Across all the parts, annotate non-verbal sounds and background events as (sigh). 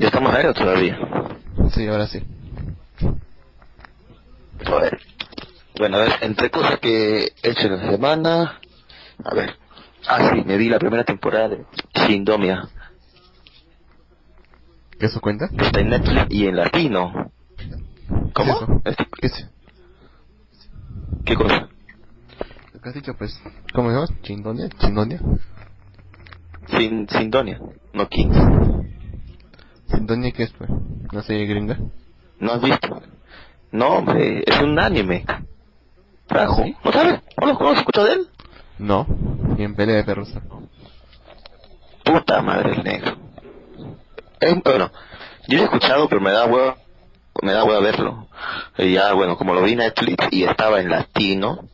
¿Ya estamos o todavía? Sí, ahora sí. A ver. Bueno, a ver, entre cosas que he hecho en la semana. A ver. Ah, sí, me vi la primera temporada de Sindomia. ¿Qué eso cuenta? Está en Netflix y en latino. ¿Cómo? ¿Qué es eso? ¿Qué es? ¿Qué cosa? Lo que has dicho, pues, ¿cómo se llama? ¿Chindonia? ¿Chindonia? Sin, Sindonia, no Kings. ¿Chindonia qué es, pues? ¿Una serie gringa? ¿No has visto? No, hombre, es un anime. Trajo. ¿Sí? ¿No sabes? ¿No lo conoces? ¿Escuchado de él? No, ni en pelea de perros. Puta madre el negro. Es- bueno, yo lo he escuchado, pero me da huevo, me da huevo verlo. Y ya, bueno, como lo vi en Netflix y estaba en latino,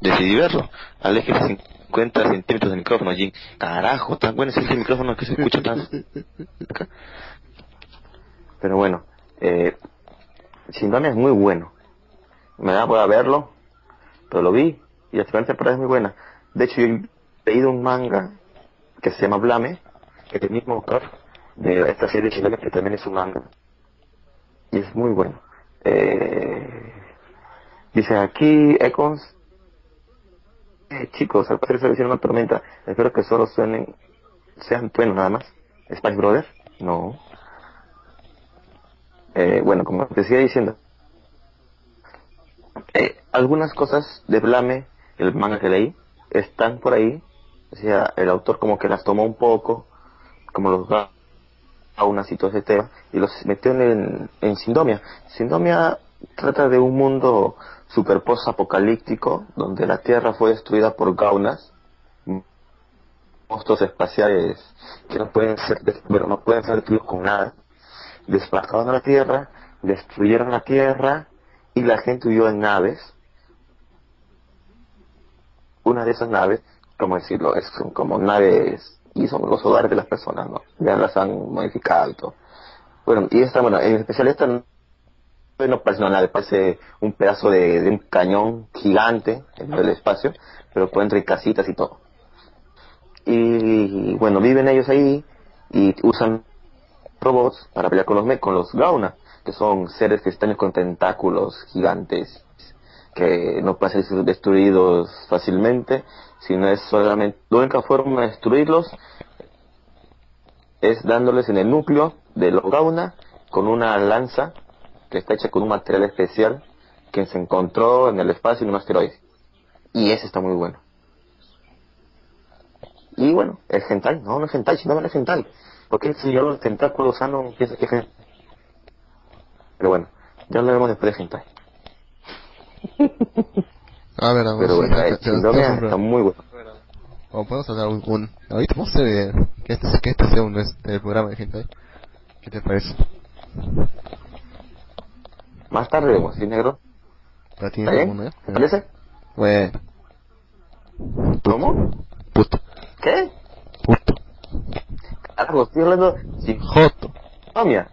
decidí verlo. Aléjese 50 centímetros del micrófono, Jim. Carajo, tan bueno es ese micrófono que se escucha tan... (laughs) Pero bueno, eh, Shindonia es muy bueno. Me da huevo verlo, pero lo vi y la primera temporada es muy buena. De hecho, yo he leído un manga que se llama Blame, que es el mismo autor de esta serie chilena que también es un manga. Y es muy bueno. Eh, dice aquí, Econs, eh, chicos, al parecer se hicieron una tormenta. Espero que solo suenen, sean buenos nada más. Spice Brothers, no. Eh, bueno, como te decía diciendo, eh, algunas cosas de Blame, el manga que leí, están por ahí. O sea, el autor como que las tomó un poco, como los gaunas y todo ese tema, y los metió en, en Sindomia. Sindomia trata de un mundo super post-apocalíptico, donde la Tierra fue destruida por gaunas, monstruos espaciales que no pueden ser, bueno, no pueden ser destruidos con nada. Desplazaron a la Tierra, destruyeron la Tierra, y la gente huyó en naves. Una de esas naves, como decirlo, es como naves y son los hogares de las personas, ¿no? Ya las han modificado y todo. Bueno, y esta, bueno, en especial esta no parece una nave, parece un pedazo de, un cañón gigante en el espacio, pero por dentro hay casitas y todo. Y bueno, viven ellos ahí y usan robots para pelear con los con los Gauna, que son seres extraños con tentáculos gigantes que no pueden ser destruidos fácilmente, sino es solamente la única forma de destruirlos es dándoles en el núcleo de los Gauna con una lanza que está hecha con un material especial que se encontró en el espacio en un asteroide. Y ese está muy bueno. Y bueno, el hentai, no, no es hentai, sino no es. Porque el señor los tentáculos sano piensa que es hentai. Pero bueno, ya hablaremos después de hentai. (laughs) A ver, vamos Pero bueno, a eh, Sindomia está muy bueno. O podemos hablar un, un ahorita vamos a hacer eh, que este, que este sea un este, programa de gente ¿Qué te parece? Más tarde vemos, ¿sí, negro? ¿La ¿Está tienes alguna? ¿Te parece? Bueno, ¿Cómo? puto, ¿Qué? Puto, Carajo, estoy hablando sin joto. Sindomia.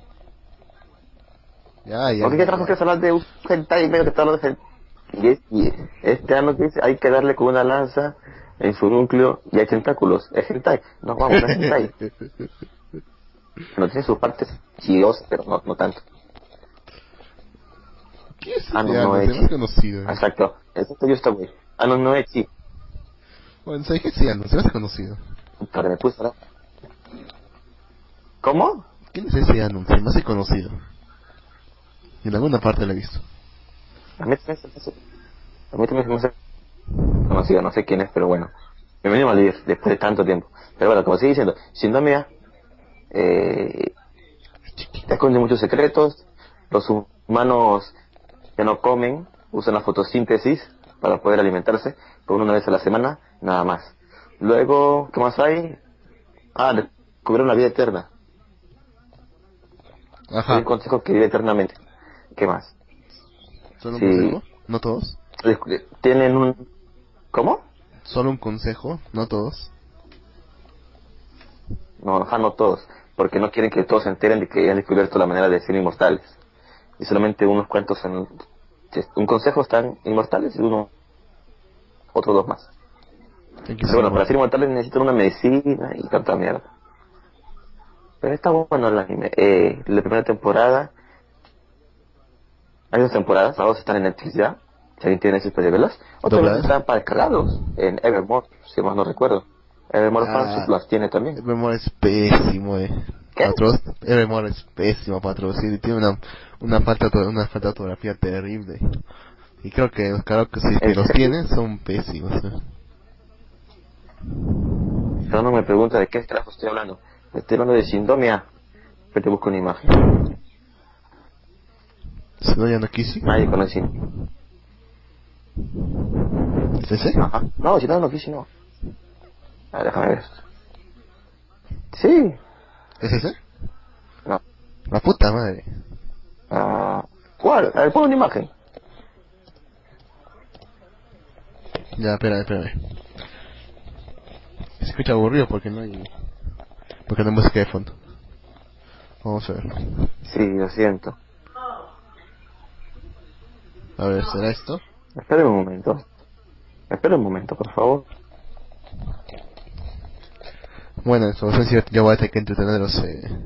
Ya, ya. ¿Por qué carajo quieres hablar de un hentai y medio que está hablando de hentai? Y, es- y este año que dice, hay que darle con una lanza en su núcleo y hay tentáculos. Es hentai. No, vamos, no es hentai. No tiene sus partes chidosas, pero no, no tanto. ¿Qué es Ah, no, ese no, más conocido. eh. Exacto. Exacto, yo estoy güey. Ah, no, no es sí. Bueno, ¿sabes qué sí anuncio? Más conocido. Para me puse ahora. ¿Cómo? ¿Quién es ese anuncio? Más conocido. En alguna parte lo he visto. A mí también se me hace- a mí también se me hace conocido, no sé quién es, pero bueno. Bienvenido a Malvivir, después de tanto tiempo. Pero bueno, como sigue diciendo, Sindomia eh, esconde muchos secretos, los humanos ya no comen, usan la fotosíntesis para poder alimentarse, por una vez a la semana, nada más. Luego, ¿qué más hay? Ah, descubrieron la vida eterna. Ajá. un consejo que vive eternamente. ¿Qué más? ¿Solo un Sí. consejo? ¿No todos? Tienen un... ¿Cómo? ¿Solo un consejo? ¿No todos? No, ajá, no todos, porque no quieren que todos se enteren de que han descubierto la manera de ser inmortales. Y solamente unos cuantos son... Un consejo están inmortales y uno... Otros dos más. Pero bueno, para ser inmortales necesitan una medicina y tanta mierda. Pero está bueno el anime. Eh, la primera temporada. Hay dos temporadas, las dos están en Netflix ya. Si alguien tiene Netflix puede verlas. Están para descargarlos en Evermore, si más no recuerdo. Evermore Ah. Fans las tiene también. Evermore es pésimo, eh. ¿Qué? Para tradu- Evermore es pésimo para traducir. Tiene una, una falta una falta de ortografía terrible. Y creo que los karaoke si que ¿En los tienen son pésimos. eh. Pero no me pregunta de qué carajo estoy hablando. Estoy hablando de Shindomia. Que te busco una imagen. Si no, quise. Nadie conoce. ¿Es ese? Ajá. No, si no, no quise, no. A ver, déjame ver. Sí. ¿Es ese? No. La puta madre. Ah, ¿Cuál? A ver, pon una imagen. Ya, espera, espérame. Se escucha aburrido porque no hay... Porque no hay música de fondo. Vamos a ver. Sí, lo siento. A ver, ¿será esto? Espera un momento. Espera un momento, por favor. Bueno, eso es cierto, yo voy a tener que entretenerlos, eh,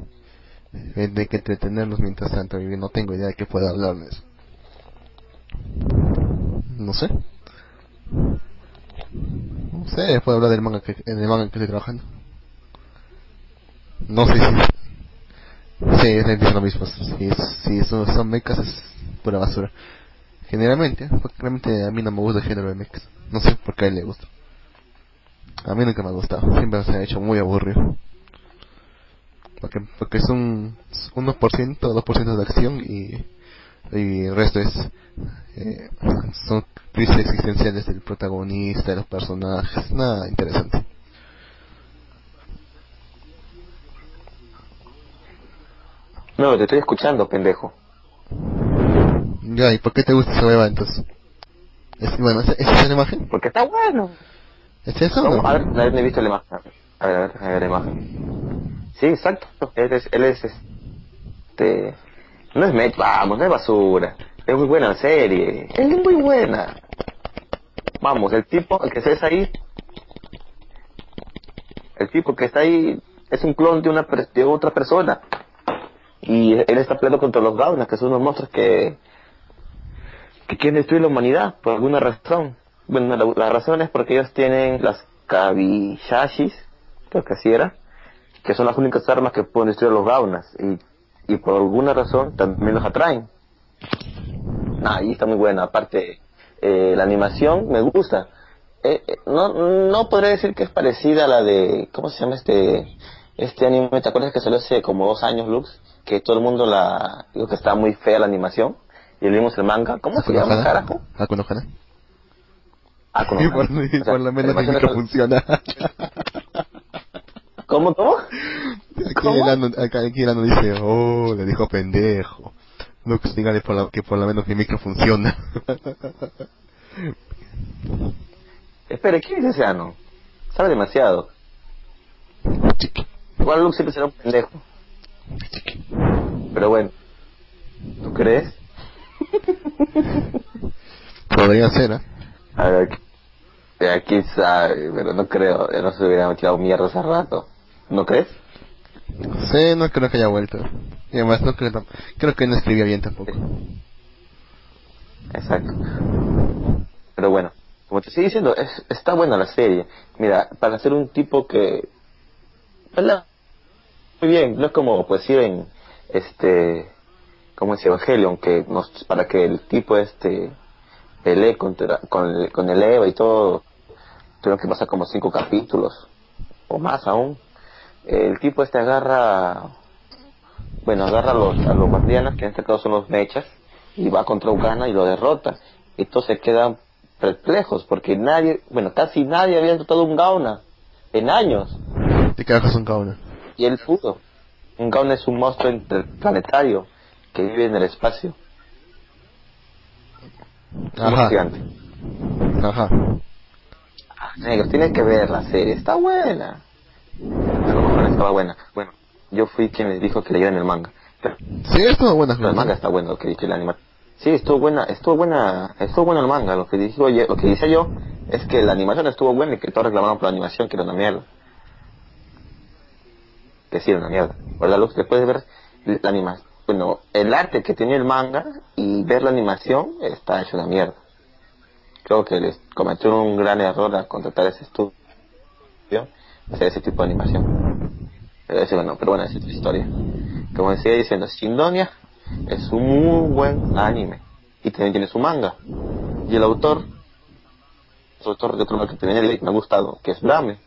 eh, de que entretenerlos mientras tanto, y no tengo idea de qué puedo hablarles. No sé. No sé, puedo hablar del manga que, del manga en que estoy trabajando. No sé si... Sí, es lo mismo. Si, si son, mechas es pura basura. Generalmente, porque realmente a mí no me gusta el género de mechas. No sé por qué a él le gusta. A mí nunca me ha gustado, siempre se ha hecho muy aburrido. Porque, porque es un 1%, 2% de acción y, y el resto es eh, son crisis existenciales del protagonista, de los personajes, nada interesante. No, te estoy escuchando, pendejo. Ya, ¿y por qué te gusta esa beba entonces? Es, bueno, ¿es, ¿es esa la imagen? Porque está bueno. ¿Es eso? o no? a ver, no he visto la imagen. A ver, a ver, a ver la imagen. Sí, exacto. Él es, él es este... No es mech, vamos, no es basura. Es muy buena la serie. Es muy buena. Vamos, el tipo, el que estés ahí... El tipo que está ahí es un clon de una de otra persona. Y él está peleando contra los Gaunas, que son unos monstruos que... que quieren destruir la humanidad por alguna razón. Bueno, la, la razón es porque ellos tienen las Kabishashis, creo que así era, que son las únicas armas que pueden destruir a los Gaunas. Y, y por alguna razón también los atraen. Nah, y está muy buena. Aparte, eh, la animación me gusta. Eh, eh, no, no podría decir que es parecida a la de, ¿cómo se llama este, este anime? ¿Te acuerdas que salió hace como dos años, Lux? Que todo el mundo la, digo que está muy fea la animación. Y leímos el manga. ¿Cómo se llama, carajo? Haku no Hana. Ah, con Y por, O y sea, por lo menos el micro funciona. (laughs) ¿Cómo, cómo? Aquí ¿Cómo? el, ano, acá, aquí el ano dice, oh, le dijo pendejo. Lux, dígale por la- que por lo menos mi micro funciona. (laughs) Espere, ¿quién es ese ano? Sabe demasiado. Chiqui, Igual Lux siempre será un pendejo. chiqui. Pero bueno. ¿Tú crees? (laughs) Podría ser, ¿eh? A ver, ya quién sabe, pero no creo, ya no se hubiera tirado mierda hace rato. ¿No crees? Sí, no creo que haya vuelto. Y además no creo, creo que no escribía bien tampoco. Exacto. Pero bueno, como te estoy diciendo, es, está buena la serie. Mira, para ser un tipo que... ¿verdad? Muy bien, no es como pues ir en este... como es Evangelion, que nos, para que el tipo este pelee contra, con, el, con el Eva y todo, tuvieron que pasar como cinco capítulos, o más aún. El tipo este agarra, bueno, agarra a los, a los guardianes, que en este caso son los mechas, y va contra Ugana y lo derrota. Y todos se quedan perplejos, porque nadie, bueno, casi nadie había derrotado un Gauna en años. ¿De qué carajo son Kauna? Y él pudo. Un Gauna es un monstruo interplanetario que vive en el espacio. Es Ajá. gigante. Ajá. Ah, Negro, tienes que ver la serie, está buena. A lo mejor estaba buena. Bueno, yo fui quien les dijo que leyeran el manga. Pero Sí, estuvo buena. el manga está bueno, lo que dice el anime. Sí, estuvo buena, estuvo buena, estuvo bueno el manga. Lo que dijo, lo que dice yo es que la animación estuvo buena y que todos reclamaron por la animación, que era una mierda. Que sí una mierda. ¿Verdad, Lux? Después de ver la animación, bueno, el arte que tenía el manga y ver la animación está hecho una mierda. Creo que les cometió un gran error al contratar ese estudio, hacer ese tipo de animación. Pero, ese, bueno, pero bueno, es otra historia. Como decía diciendo, Shindonia es un muy buen anime y también tiene su manga. Y el autor, el autor de otro que también me ha gustado, que es Blame,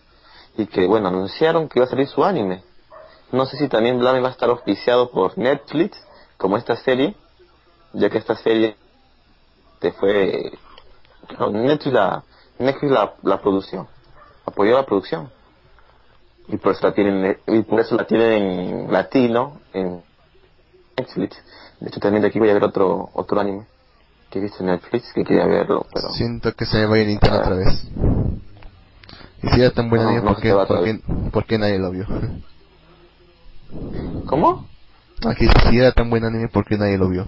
y que bueno, anunciaron que iba a salir su anime. No sé si también Blame va a estar auspiciado por Netflix, como esta serie, ya que esta serie te fue no, Netflix la Netflix la, la producción apoyó la producción y por eso la tienen y por eso la tienen en latino en Netflix de hecho también de aquí voy a ver otro otro anime que he visto en Netflix que quería verlo pero Siento que se me va a ir internet otra vez. Y si era tan buen No, anime, no ¿por, qué, por qué nadie lo vio? ¿Cómo? Aquí si era tan buen anime, ¿por qué nadie lo vio?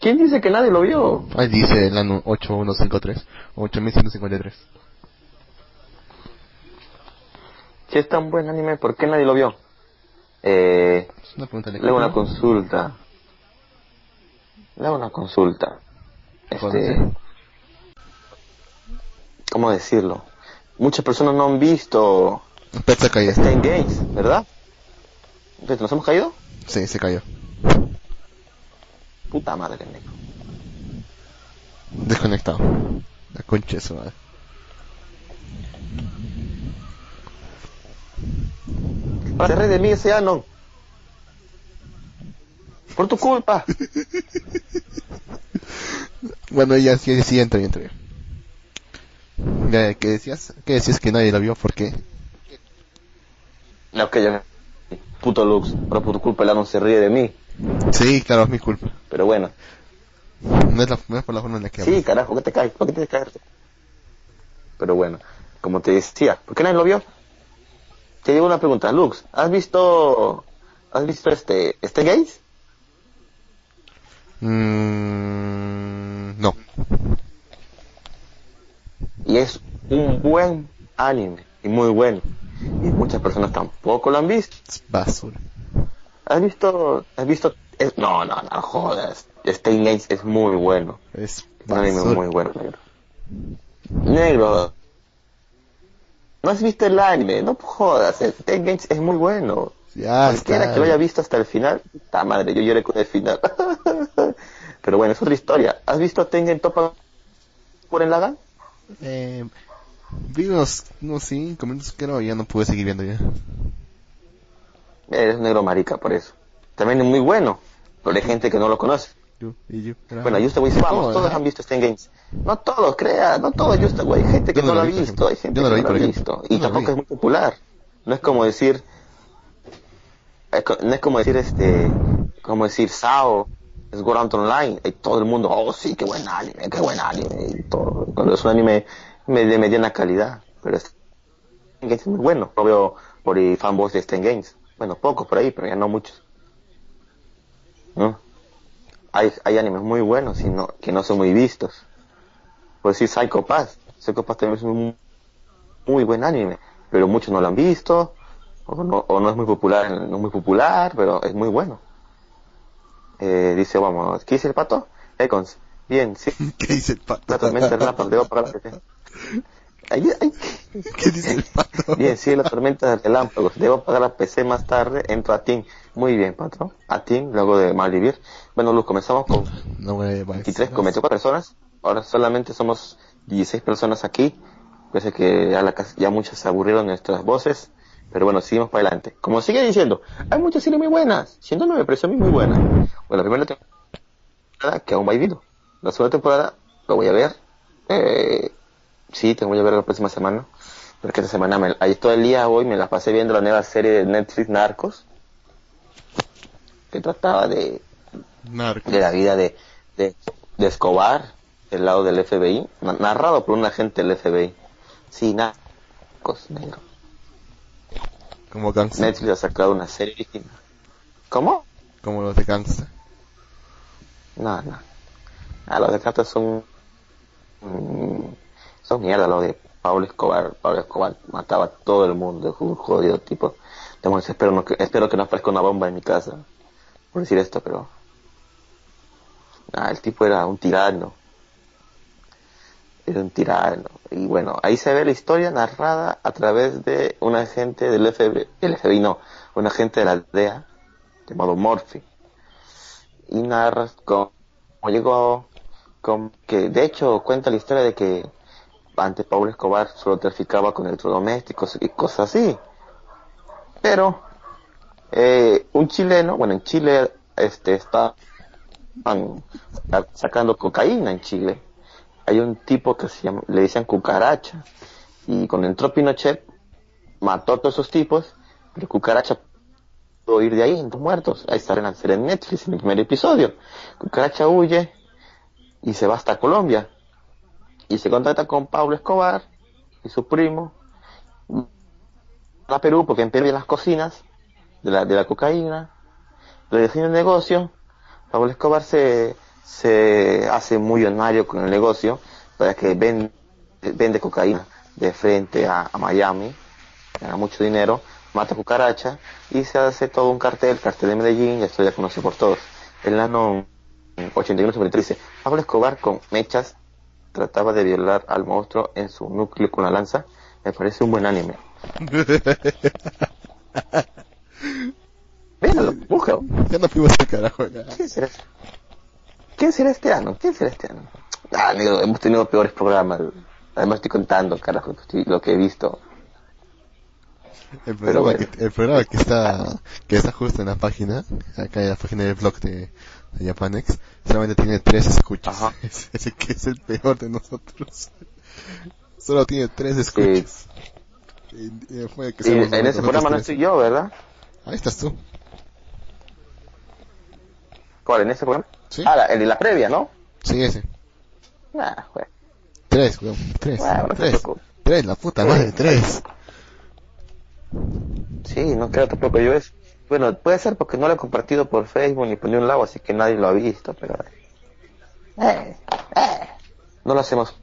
¿quién dice que nadie lo vio? Ahí dice el año 8153, 8153. si es tan buen anime ¿por qué nadie lo vio? eh una pregunta le hago una consulta le hago una consulta este. ¿cómo decirlo? muchas personas no han visto Pet se cayó. Stein Games, ¿verdad? Entonces, ¿Nos hemos caído? Sí, se cayó. Puta madre, negro. Desconectado. La concha de su madre. Se ríe de mí ese ano. Por tu culpa. (laughs) Bueno, ya sí, sí, entra, entra. Ya, ¿qué decías? ¿Qué decías que nadie lo vio? ¿Por qué? No, que ya. Puto Lux. Por tu culpa el ano se ríe de mí. Sí, claro, es mi culpa. Pero bueno. No es, la, no es por la forma en la que Sí, hablas. carajo, ¿qué te caes? ¿Por qué te caes? Pero bueno, como te decía, ¿por qué nadie lo vio? Te llevo una pregunta, Lux, ¿has visto, has visto este, este gays? Mm, no. Y es un buen anime, y muy bueno. Y muchas personas tampoco lo han visto. Es basura. ¿Has visto, has visto, es- no, no, no jodas, Stein Games es muy bueno. Es Un anime basura. muy bueno, negro. Negro. ¿No has visto el anime? No jodas, Stein Games es muy bueno. Ya Cualquiera está. que lo haya visto hasta el final, ta madre, yo lloré con el final. (laughs) Pero bueno, es otra historia. ¿Has visto Tengen Topa por el Lagan? Eh, vi unos, unos cinco minutos que no, ya no pude seguir viendo ya. Eres negro marica por eso. También es muy bueno, pero hay gente que no lo conoce. Yo, y yo. Bueno, yo te voy a decir, vamos, No, todos han visto Stein Games. No todos, crea, no todos, yo güey, hay gente que no, no lo ha lo visto, hay gente Yo no lo que no lo ha visto. Y tampoco es muy popular. No es como decir, no es como decir este, como decir Sao, es Sword Art Online, y todo el mundo, oh sí, qué buen anime, qué buen anime, y todo. Cuando es un anime me- de mediana calidad, pero Games es muy bueno. Lo veo por ahí fanboys de Stein Games. Bueno, pocos por ahí, pero ya no muchos. ¿No? Hay, hay animes muy buenos y no, que no son muy vistos. Por decir Psycho Pass. Psycho Pass también es un muy buen anime, pero muchos no lo han visto, o no, o no es muy popular, no es muy popular, pero es muy bueno. Eh, dice, vamos, ¿qué dice el pato? Econs, bien, sí, (laughs) ¿Qué dice el pato? la tormenta debo la. Ay, ay. ¿Qué dice el pato? (laughs) Bien, sí, la tormenta de relámpagos. Debo apagar la PC más tarde. Entro a Team. Muy bien, patrón. A Team, luego de malvivir. Bueno, Luz, comenzamos con No me va 23, con 24 personas. Ahora solamente somos 16 personas aquí. Parece que ya, la, ya muchas se aburrieron nuestras voces. Pero bueno, seguimos para adelante. Como sigue diciendo, hay muchas series muy buenas. Siendo me pareció a mí muy buena. Bueno, la primera temporada que aún va vivido. La segunda temporada lo voy a ver. Eh, sí, te voy a ver la próxima semana. Porque esta semana, me, ahí todo el día hoy me la pasé viendo la nueva serie de Netflix Narcos. Que trataba de, Narcos. de la vida de, de, de Escobar, del lado del FBI, na- narrado por un agente del FBI. Sí, Narcos, negro. Como gangsta. Netflix ha sacado una serie distinta. ¿Cómo? Como los de gangsta. No, no. Ah, los de son. Mierda, los de Pablo Escobar, Pablo Escobar mataba a todo el mundo, un jodido tipo. Entonces, espero, no, espero que no aparezca una bomba en mi casa por decir esto, pero ah, el tipo era un tirano. Era un tirano. Y bueno, ahí se ve la historia narrada a través de un agente del FBI, el FBI no, un agente de la DEA llamado Murphy. Y narra cómo llegó, con, que de hecho cuenta la historia de que antes Pablo Escobar solo traficaba con electrodomésticos y cosas así. Pero eh, un chileno, bueno, en Chile este está sacando cocaína en Chile. Hay un tipo que se llama, le dicen cucaracha. Y cuando entró Pinochet, mató a todos esos tipos, pero cucaracha pudo ir de ahí, dos muertos. Ahí está en Netflix en el primer episodio. Cucaracha huye y se va hasta Colombia y se contacta con Pablo Escobar y su primo a Perú porque Perú las cocinas de la, de la cocaína, define el negocio, Pablo Escobar se, se hace muy millonario con el negocio, para que vende, vende cocaína de frente a, Miami, gana mucho dinero, mata cucaracha y se hace todo un cartel, el cartel de Medellín, esto ya conoce por todos. El año 81 dice, Pablo Escobar con mechas trataba de violar al monstruo en su núcleo con la lanza, me parece un buen anime. (laughs) Véanlo, búscalo. Ya no fuimos al carajo. ¿Quién será? ¿Quién será este año? ¿Quién será este año? Ah, amigo, hemos tenido peores programas. Además estoy contando, carajo, lo que he visto. El programa, que, el programa que está que está justo en la página, acá en la página del blog de, de Japanex, solamente tiene tres escuchas. (laughs) Ese que es el peor de nosotros. (laughs) Solo tiene tres escuchas. Y, en ese programa no estoy yo, ¿verdad? Ahí estás tú. ¿Cuál? ¿En ese programa? Sí. Ah, el de la previa, ¿no? Sí, ese. Ah, Tres, weón. Tres. tres. Tres, la puta madre, tres. Sí, no creo tampoco yo es. Bueno, puede ser porque no lo he compartido por Facebook ni por ningún lado, así que nadie lo ha visto, pero... Eh, eh. No lo hacemos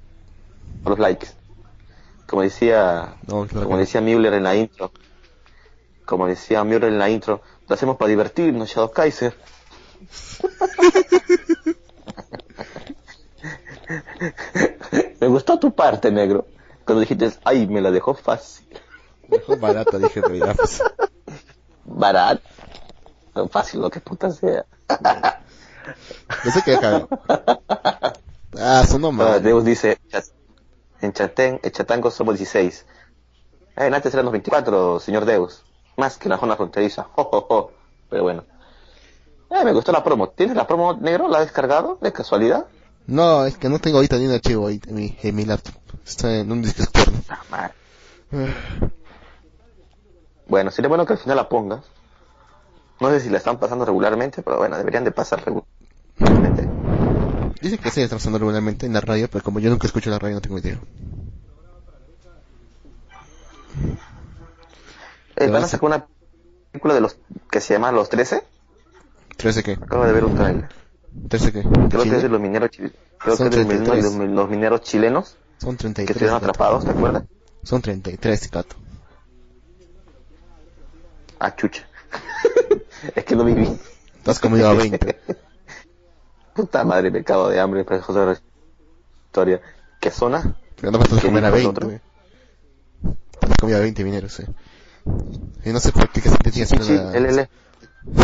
por los likes. Como decía, como decía Müller en la intro. Como decía Müller en la intro, lo hacemos para divertirnos, Shadow Kaiser. (laughs) me gustó tu parte, negro. Cuando dijiste, ay, me la dejó fácil. Mejor barata, dije, pero pues. (laughs) Barato. Fácil, lo que puta sea. No sé qué Ah, son nomás. Deus dice, en Chatén, en Chatango somos 16. Eh, en antes eran los 24, señor Deus. Más que la zona fronteriza. Pero bueno. Eh, me gustó la promo. ¿Tienes la promo negro? ¿La has descargado? ¿De casualidad? No, es que no tengo ahorita ni un archivo ahí en mi, en mi laptop. Está en un disco externo. Ah, bueno, sería bueno que al final la pongas. No sé si la están pasando regularmente, pero bueno, deberían de pasar regularmente. Dicen que sí, está pasando regularmente en la radio, pero como yo nunca escucho la radio, no tengo idea. Eh, ¿Van a sacar una película de los que se llama Los 13? ¿13 qué? Acabo de ver un trailer. ¿13 qué? Creo que es de los mineros chilenos. Creo que es de los mineros chilenos. Son 33. Que estuvieron atrapados, ¿te acuerdas? Son 33, gato. Ah, chucha. (laughs) es que no viví. Te has comido a (laughs) 20. Puta madre, me cago de hambre para joder la historia. ¿Qué zona? Pero no me estás comiendo a 20, güey. Te has comido a 20 mineros, eh. Y no sé por qué, qué sentir tienes sí, una... (laughs)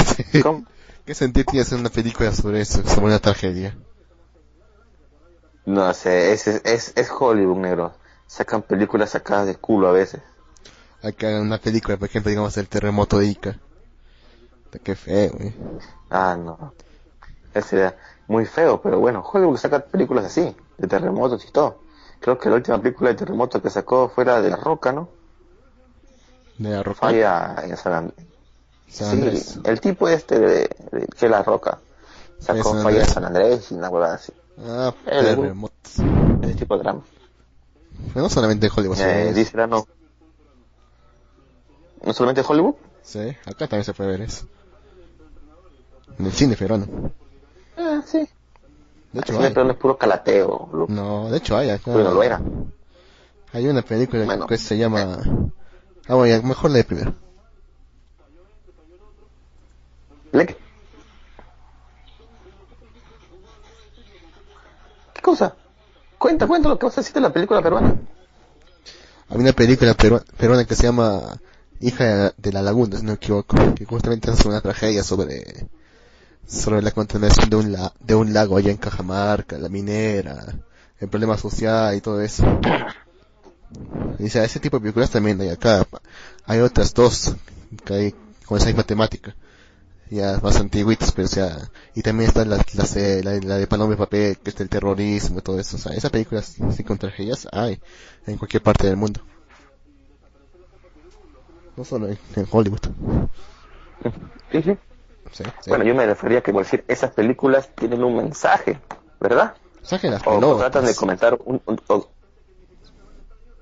Sí, LL. ¿Cómo? ¿Qué sentir tienes hacer una película sobre eso, sobre una tragedia? No sé, es, es, es Hollywood, negro. Sacan películas sacadas de culo a veces acá en una película, por ejemplo, digamos el terremoto de Ica. Qué feo, güey. Ah, no. Ese sería muy feo, pero bueno, Hollywood saca películas así, de terremotos y todo. Creo que la última película de terremoto que sacó fuera de La Roca, ¿no? De La Roca. Falla en San Andrés. Sí, el tipo este de, que La Roca sacó Falla en San Andrés y una huevada así. Ah, terremotos. Ese tipo de drama. no solamente Hollywood. Eh, dice no ¿No solamente Hollywood? Sí, acá también se puede ver eso. En el cine peruano. Ah, sí. De hecho, el cine peruano es puro calateo. No, de hecho hay acá. Bueno, lo era. Hay una película Bueno. que se llama... Ah, bueno, mejor la primero. Le- ¿Qué cosa? Cuenta, cuenta lo que vas a decir de la película peruana. Hay una película perua- peruana que se llama Hija de la Laguna, si no me equivoco, que justamente es una tragedia sobre sobre la contaminación de un la- de un lago allá en Cajamarca, la minera, el problema social y todo eso. O sea, ese tipo de películas también hay acá. Hay otras dos que hay con esa misma temática. Ya más antiguitas, pero o sea, y también está la, la, la, de Paloma de Papel, que es del terrorismo y todo eso. O sea, esas películas con tragedias hay en cualquier parte del mundo. No solo en, en Hollywood. Sí, sí. Sí, sí. Bueno, yo me refería que por decir, esas películas tienen un mensaje, ¿verdad? Saquen las O, o tratan de comentar un, un- o,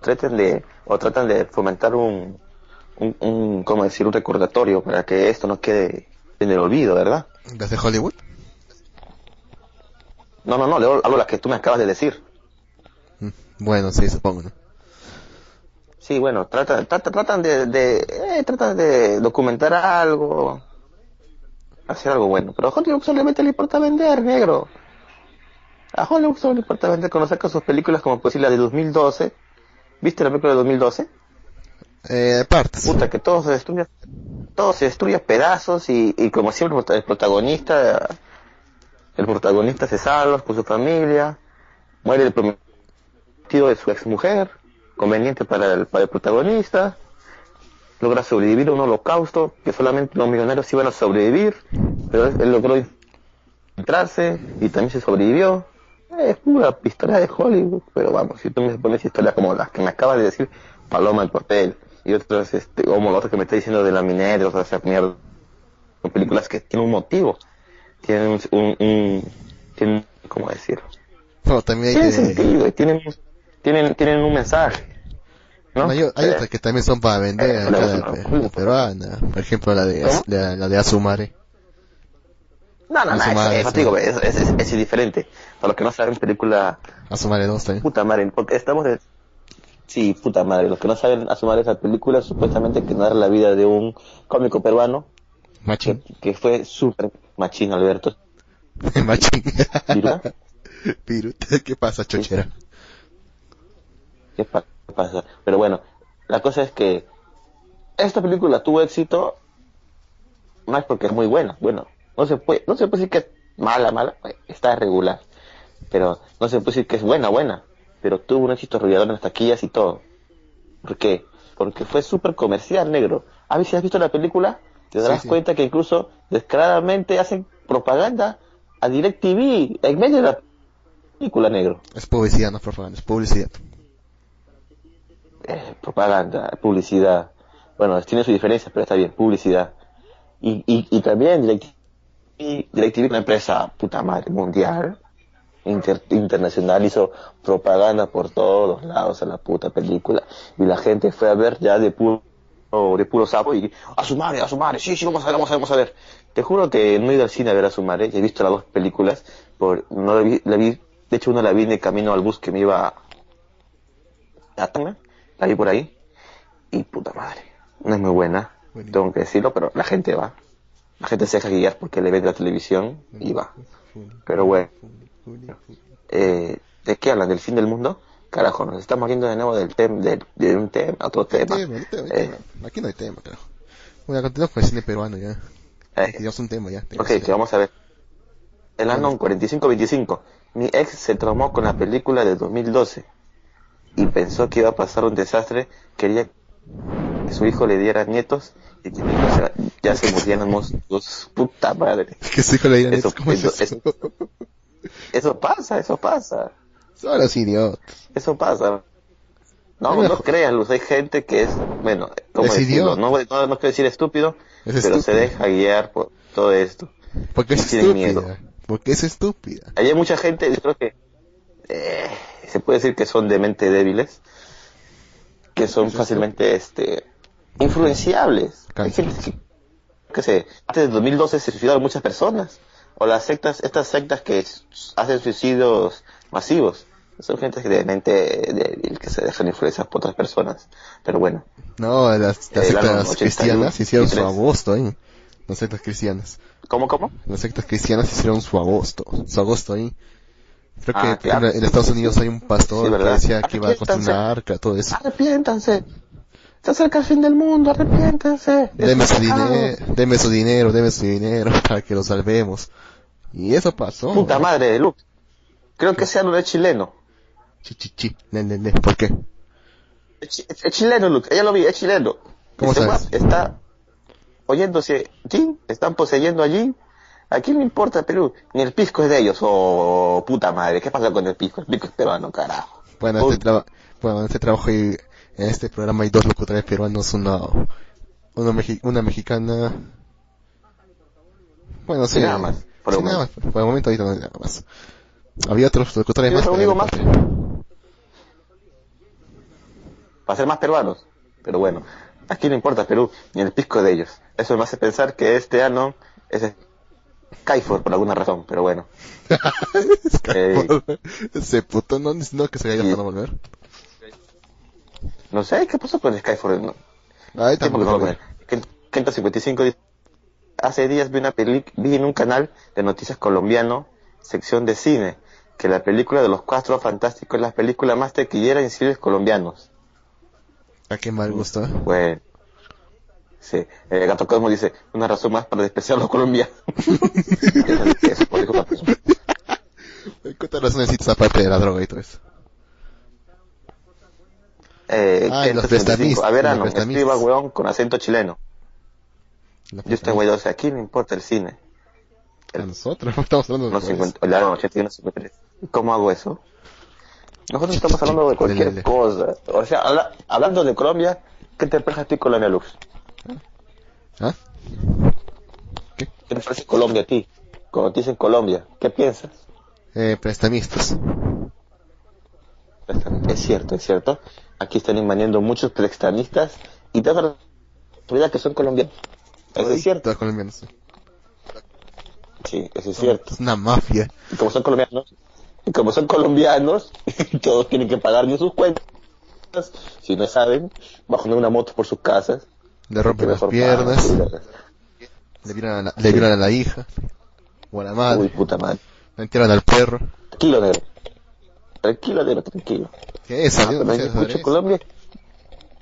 tratan de o tratan de fomentar un, un, un cómo decir un recordatorio para que esto no quede en el olvido, ¿verdad? ¿Las de Hollywood? No, no, no, hablo las que tú me acabas de decir. Mm, Bueno, sí, supongo, ¿no? Sí, bueno, tratan, tratan, tratan de, de eh, tratan de documentar algo, hacer algo bueno. Pero a Hollywood solamente le importa vender, negro. A Hollywood solo le importa vender cuando saca sus películas como decir la de 2012. ¿Viste la película de 2012? Eh, partes. Puta, que todo se destruye, todo se destruye a pedazos y, y como siempre el protagonista, el protagonista se salva con su familia, muere el prometido de su exmujer, conveniente para el, para el protagonista, logra sobrevivir a un holocausto que solamente los millonarios iban a sobrevivir, pero él, logró infiltrarse y también se sobrevivió. Es pura historia de Hollywood, pero vamos, si tú me pones historias como las que me acabas de decir, Paloma el papel, y otras, este, como la otra que me está diciendo de la minera, o sea, esa mierda, son películas que tienen un motivo, tienen un, un, un- tienen, ¿cómo decirlo? No, también hay Tienen que... sentido, y tienen, tienen, tienen un mensaje, ¿no? Hay, hay Eh, otras que también son para vender eh, la- la, peruana. Por ejemplo, la de, ¿Cómo? la, la de Azumare. no, no, no, es, es, es- es diferente. Para los que no saben, película Azumare 2 también. Puta madre, porque estamos de... Sí, puta madre, los que no saben asumar esa película, supuestamente que narra la vida de un cómico peruano Machín. que fue súper machín, Alberto. (laughs) Machín. ¿Viruta? (laughs) Pirut. ¿Qué pasa, chochera? ¿Qué pa- qué pasa? Pero bueno, la cosa es que esta película tuvo éxito más porque es muy buena. Bueno, no se puede, no se puede decir que es mala, mala, eh, está regular. Pero no se puede decir que es buena, buena. Pero tuvo un éxito arrollador en las taquillas y todo. ¿Por qué? Porque fue súper comercial, negro. A ver si has visto la película, te Sí, darás sí. cuenta que incluso descaradamente hacen propaganda a DirecTV en medio de la película, negro. Es publicidad, no es propaganda, es publicidad. Propaganda, publicidad. Bueno, tiene su diferencia, pero está bien, publicidad. Y, y, también DirecTV, DirecTV, una empresa puta madre mundial, inter- internacional, hizo propaganda por todos lados a la puta película. Y la gente fue a ver ya de puro, de puro sapo y a su madre, a su madre, sí, sí, vamos a ver, vamos a ver, vamos a ver. Te juro que no he ido al cine a ver a su madre, he visto las dos películas, por, no la vi, la vi, de hecho una la vi en el camino al bus que me iba a Tacna, la vi por ahí, y puta madre, no es muy buena, Buenísimo. tengo que decirlo, pero la gente va. La gente se deja guiar porque le ve de la televisión y va. Pero bueno, eh, ¿de qué hablan? ¿Del fin del mundo? Carajo, nos estamos yendo de nuevo del tema, de, de un tema a otro tema. Tema, el tema, el Eh, tema. Aquí no hay tema, carajo. Bueno, continuamos con el cine peruano ya. eh, Ya es un tema ya. ok, que vamos a ver. El año 45-25. Mi ex se traumó con la película de 2012 y pensó que iba a pasar un desastre. Quería que su hijo le diera nietos y que ya se muriéramos dos. Puta madre. (laughs) Que su hijo le diga Eso- ¿cómo es eso- eso? Eso pasa, eso pasa. Son los idiotas. Eso pasa. No, Bueno, no crean, Luz, hay gente que es, bueno, idiota. No, no, no quiero decir estúpido, Es pero se deja guiar por todo esto. Porque es estúpida. miedo. Porque es estúpida. Hay mucha gente, yo creo que eh, se puede decir que son de mente débiles, que son es fácilmente este influenciables. Hay gente que, que se, antes de 2012 se suicidaron muchas personas, o las sectas, estas sectas que hacen suicidios masivos, Son gente que de mente débil, que se dejan influenciar por otras personas. Pero bueno. No, las, las Eh, sectas 81, cristianas hicieron su 83. agosto ahí. Las sectas cristianas. ¿Cómo, cómo? Las sectas cristianas hicieron su agosto. Su agosto ahí. Creo que Ah, claro. en Estados Unidos hay un pastor Sí, que decía que iba a construir una arca, todo eso. Arrepiéntanse. Se acerca el fin del mundo, arrepiéntanse. Deme su, dinero, deme su dinero, deme su dinero (laughs) para que lo salvemos. Y eso pasó. Puta madre de Luke. Creo que ese no es chileno. Chi, chi, chi. Le, le, le. ¿Por qué? Es, chi- es chileno, Luke. Ella lo vi, es chileno. ¿Cómo Ese sabes? Está oyéndose Jin, están poseyendo a Jin. ¿A quién le importa Perú? Ni el pisco es de ellos. Oh, puta madre. ¿Qué pasa con el pisco? El pisco es peruano, carajo. Bueno, este traba- bueno, en este trabajo hay, en este programa hay dos locutores peruanos, una, una, mexi- una mexicana. Bueno, sí. Nada más, por sí, nada más. Por el momento ahorita no hay nada más. Había otros locutores más. ¿Tienes pero algún ya amigo me más? Para ser más peruanos. Pero bueno, aquí no importa Perú, ni el pisco de ellos. Eso me hace pensar que este ano es Skyford por alguna razón, pero bueno. Skyfall. Ese puto no, no que se vaya para volver. No sé, ¿qué pasó con Skyford? No, Ahí tiempo que no lo tampoco. veo. Ken- Kento 55 dice, hace días vi una peli vi en un canal de noticias colombiano, sección de cine, que la película de los cuatro fantásticos es la película más tequillera en cines colombianos. A qué mal gusto. ¿eh? Bueno. Sí, eh, Gato Cosmo dice, una razón más para despreciar a los colombianos. (laughs) Eso. ¿Cuántas razones necesitas aparte de la droga y todo eso? Eh, Ah, los 55, prestamistas, a los prestamistas. escriba hueón con acento chileno. La Yo estoy güey, o sea, aquí no importa el cine. A nosotros, (laughs) estamos hablando de No, cosas. 50, el año 81, 53. ¿Cómo hago eso? Nosotros estamos hablando de cualquier cosa. O sea, habla- hablando de Colombia, ¿qué te parece a ti Colombia Lux? ¿Ah? ¿Qué te parece Colombia a ti? Cuando te dicen Colombia, ¿qué piensas? Eh, prestamistas. Es cierto, es cierto. Aquí están invadiendo muchos prestamistas y te das la que son colombianos. Eso es cierto. Colombianos. Sí, eso es cierto. Es una mafia. Y como son colombianos, y como son colombianos, (laughs) todos tienen que pagar bien sus cuentas. Si no saben, bajan una moto por sus casas. Le rompen las piernas. Le violan a la, le violan a la hija. O a la Uy, madre. puta madre. Le entierran al perro. Tranquilo, negro. Tranquilo, negro, tranquilo. ¿Qué es? Ah, hay noticias sobre mucho. Colombia.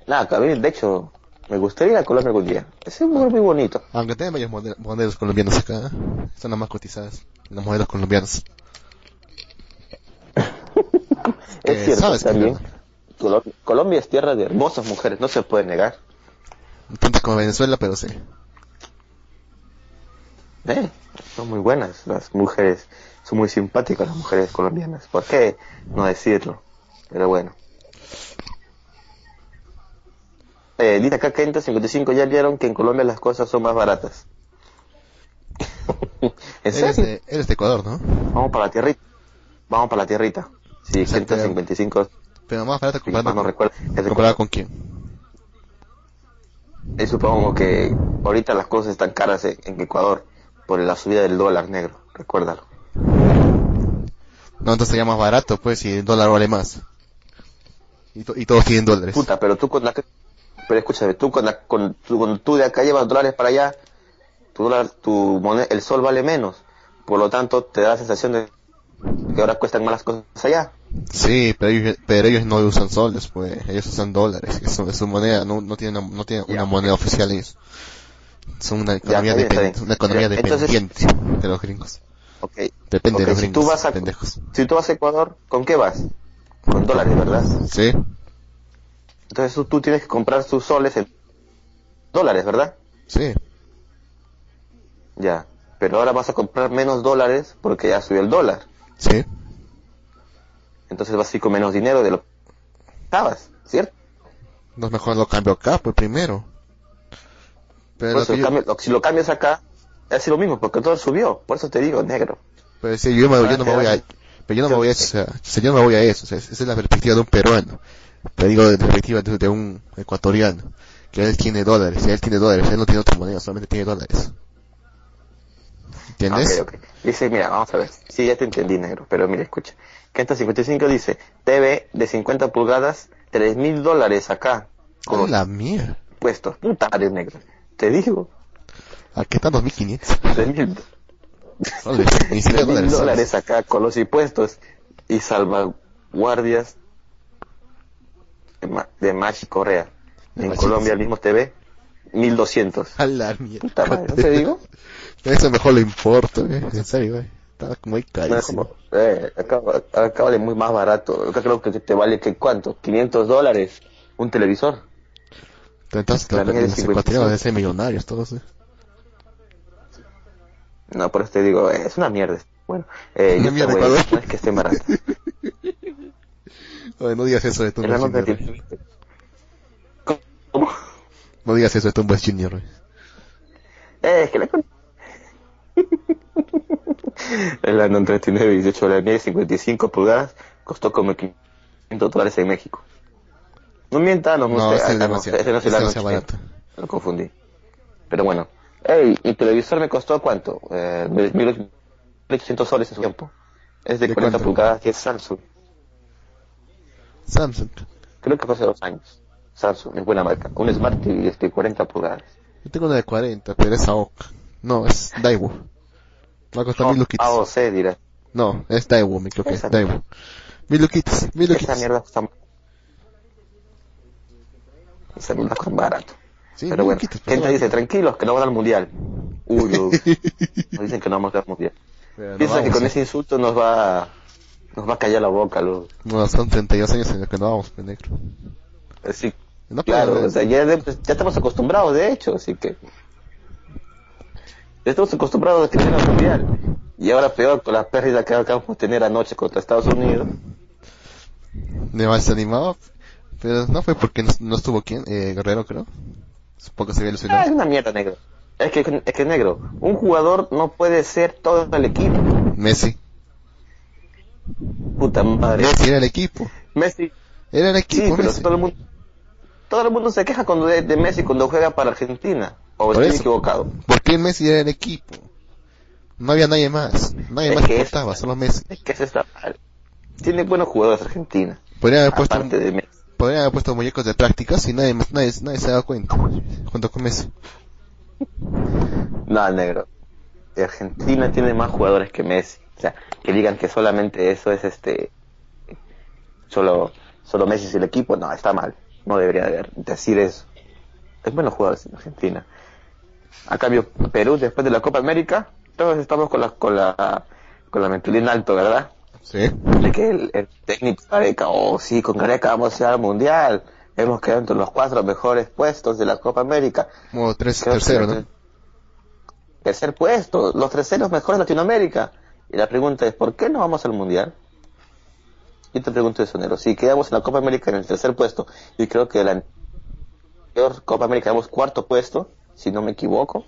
Nada, a mí, de hecho, me gustaría ir a Colombia algún día. Es un lugar muy bonito. Aunque tengan varios mode- modelos colombianos acá. ¿eh? Están las más cotizadas. Los modelos colombianos. (laughs) Es Eh, cierto, sabes también. no. Colo- Colombia es tierra de hermosas mujeres, no se puede negar. No tanto como Venezuela, pero sí. Eh, son muy buenas las mujeres, son muy simpáticas las mujeres colombianas. ¿Por qué no decirlo? Pero bueno. Eh, dice acá Kento 55 ya vieron que en Colombia las cosas son más baratas. (laughs) ¿En Eres de, eres de Ecuador, ¿no? Vamos para la tierrita. Vamos para la tierrita. Sí, Exacto. 155. Pero más barato comparado no recuerdo. comparado con quién. Y supongo que ahorita las cosas están caras en, Ecuador por la subida del dólar negro. Recuérdalo. No, entonces sería más barato, pues, si el dólar vale más. Y, to- y todos tienen dólares. Puta, pero tú con la... Pero escúchame, tú con la... Con, tú, cuando tú de acá llevas dólares para allá, tu dólar, tu moneda, el sol vale menos. Por lo tanto, te da la sensación de que ahora cuestan más las cosas allá. Sí, pero ellos, pero ellos no usan soles, pues, ellos usan dólares, que son, es su moneda, no, no tienen, una, no tienen Ya. una moneda oficial ellos. Son una economía, una entonces- dependiente de los gringos. Ok. Depende de los si gringos, tú vas a- pendejos. Si tú vas a Ecuador, ¿con qué vas? Con dólares, ¿verdad? Sí, Entonces tú, tú tienes que comprar tus soles en dólares, ¿verdad? sí, Ya. Pero ahora vas a comprar menos dólares porque ya subió el dólar. Sí. Entonces vas a ir con menos dinero de lo que estabas, ¿cierto? No es mejor lo cambio acá, pues, primero. Pero Por lo eso, que yo- cambio- lo- si lo cambias acá, es lo mismo, porque todo subió. Por eso te digo, negro. Pero sí, yo, me- yo no me voy a, pero yo no me voy a eso, o sea, o sea, yo no me voy a eso, o sea, esa es la perspectiva de un peruano. Te digo de la perspectiva de, de un ecuatoriano, que él tiene dólares, y él tiene dólares, él no tiene otra moneda, solamente tiene dólares. ¿Entiendes? Ok, ok. Dice, mira, vamos a ver. Sí, ya te entendí, negro. Pero mira, escucha. Kenta 55 dice, TV de 50 pulgadas, 3 mil dólares acá. Con ¡Oh, la mierda! puestos. Puta madre, negro. Te digo. Aquí están 2500. 3 mil Dólares, ni siquiera 3 mil dólares. acá con los impuestos y salvaguardias de, Ma- de Correa. En Colombia el mismo TV, 1200. A la mierda. Puta madre, ¿no te digo? Eso mejor lo importa, eh. En serio, eh. Estaba como ahí No es carísimo. eh, acá, acá vale muy más barato. Acá creo que te vale que cuánto, 500 dólares un televisor. Entonces, La de los 55. ecuatorianos deben ser millonarios todos, eh. No, por eso te digo, eh, es una mierda. Bueno, eh, yo mierda, no es que esté barato. (laughs) Oye, no digas eso de tu la de- ¿Cómo? No digas eso de tu Junior, eh. Eh, es que la (laughs) El Anon 39 18 la mía de 55 pulgadas costó como 500 dólares en México. No mienta, no, No, ese ah, es no, ese no es el Anon barato. Lo confundí. Pero bueno. Ey, ¿y televisor me costó cuánto? Eh, 1800 soles en su tiempo. Es de ¿De 40 cuánto? pulgadas y es Samsung. Samsung. Creo que fue hace dos años. Samsung, es buena marca. Un Smart TV de 40 pulgadas. Yo tengo una de 40, pero es AOC. No, es Daiwo. Va a costar mil luquitas. AOC dirá. No, es Daiwo, me creo que es Esa- Daiwo. Mil luquitas, mil Esa luquitas. mierda está... Esa mierda está barato. Sí, pero bueno, luquitas, gente pero- dice, tranquilos, que no van al mundial. Uy, uy. (laughs) Nos dicen que no vamos al mundial. No Piensan que vamos, con eh. ese insulto nos va, nos va a callar la boca, lo, No, son 32 años en los que no vamos, penegro. así, No, claro, o sea, ya, de- ya estamos acostumbrados, de hecho, así que, estamos acostumbrados a que al mundial. Y ahora peor con la pérdida que acabamos de tener anoche contra Estados Unidos. más animado, pero no fue porque no, no estuvo quién, eh, Guerrero creo. Supongo que se había Ah, es ilusionado. una mierda, negro. Es que, es que negro, un jugador no puede ser todo el equipo. Messi. Puta madre. Messi era el equipo. Messi, Era el sí, equipo, pero Messi. todo el mundo, todo el mundo se queja cuando de, de Messi cuando juega para Argentina. O Por estoy eso. equivocado. ¿Por qué Messi era el equipo? No había nadie más. Nadie Es más que es- importaba, solo Messi. Es que eso está mal. Tiene buenos jugadores Argentina. Podrían haber puesto, de podrían haber puesto muñecos de prácticas y nadie, más- nadie, nadie se daba cuenta. Junto con Messi. No, negro. Argentina tiene más jugadores que Messi. O sea, que digan que solamente eso es este. Solo, solo Messi es el equipo. No, está mal. No debería haber, decir eso. Es buenos jugadores en Argentina. A cambio, Perú, después de la Copa América, todos estamos con la, con la, con la mentalidad en alto, ¿verdad? Sí. De que el, el técnico Gareca, oh sí, con Gareca vamos a ir al mundial. Hemos quedado entre los cuatro mejores puestos de la Copa América. Como tres, Creo tercero, ¿no? Tercer puesto, los terceros mejores de Latinoamérica. Y la pregunta es, ¿por qué no vamos al mundial? Yo te pregunto eso, Nero. Si quedamos en la Copa América en el tercer puesto, y creo que la anterior Copa América quedamos cuarto puesto, si no me equivoco,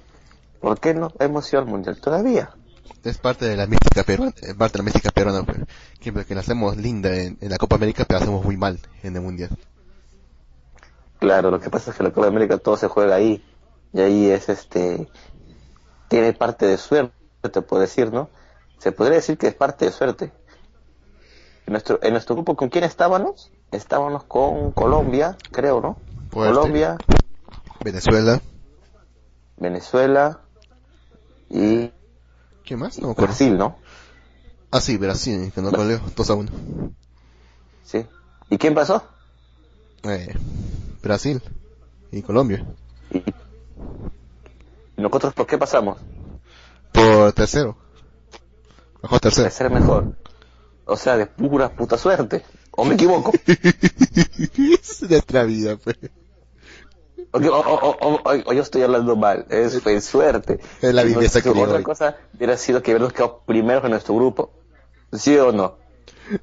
¿por qué no hemos ido al mundial todavía? Es parte de la mística peruana, es parte de la mística peruana, pues. que, que la hacemos linda en, en la Copa América, pero la hacemos muy mal en el Mundial. Claro, lo que pasa es que la Copa América todo se juega ahí. Y ahí es este. Tiene parte de suerte, puedo decir, ¿no? Se podría decir que es parte de suerte. En nuestro, en nuestro grupo, ¿con quién estábamos? Estábamos con Colombia, creo, ¿no? Fuerte. Colombia, Venezuela. Venezuela y ¿Qué más? No. Brasil, ¿no? Ah, sí, Brasil, que no goleó 2 a 1. Sí. ¿Y quién pasó? Eh, Brasil y Colombia. ¿Y nosotros por qué pasamos? Por tercero. Mejor tercero. De ser mejor. O sea, de pura puta suerte. ¿O me equivoco? (laughs) es nuestra vida, pues. O, o- o- o- yo estoy hablando mal, es fue suerte. Es la viveza criolla. Otra cosa hubiera sido que hubiéramos quedado primeros en nuestro grupo. ¿Sí o no?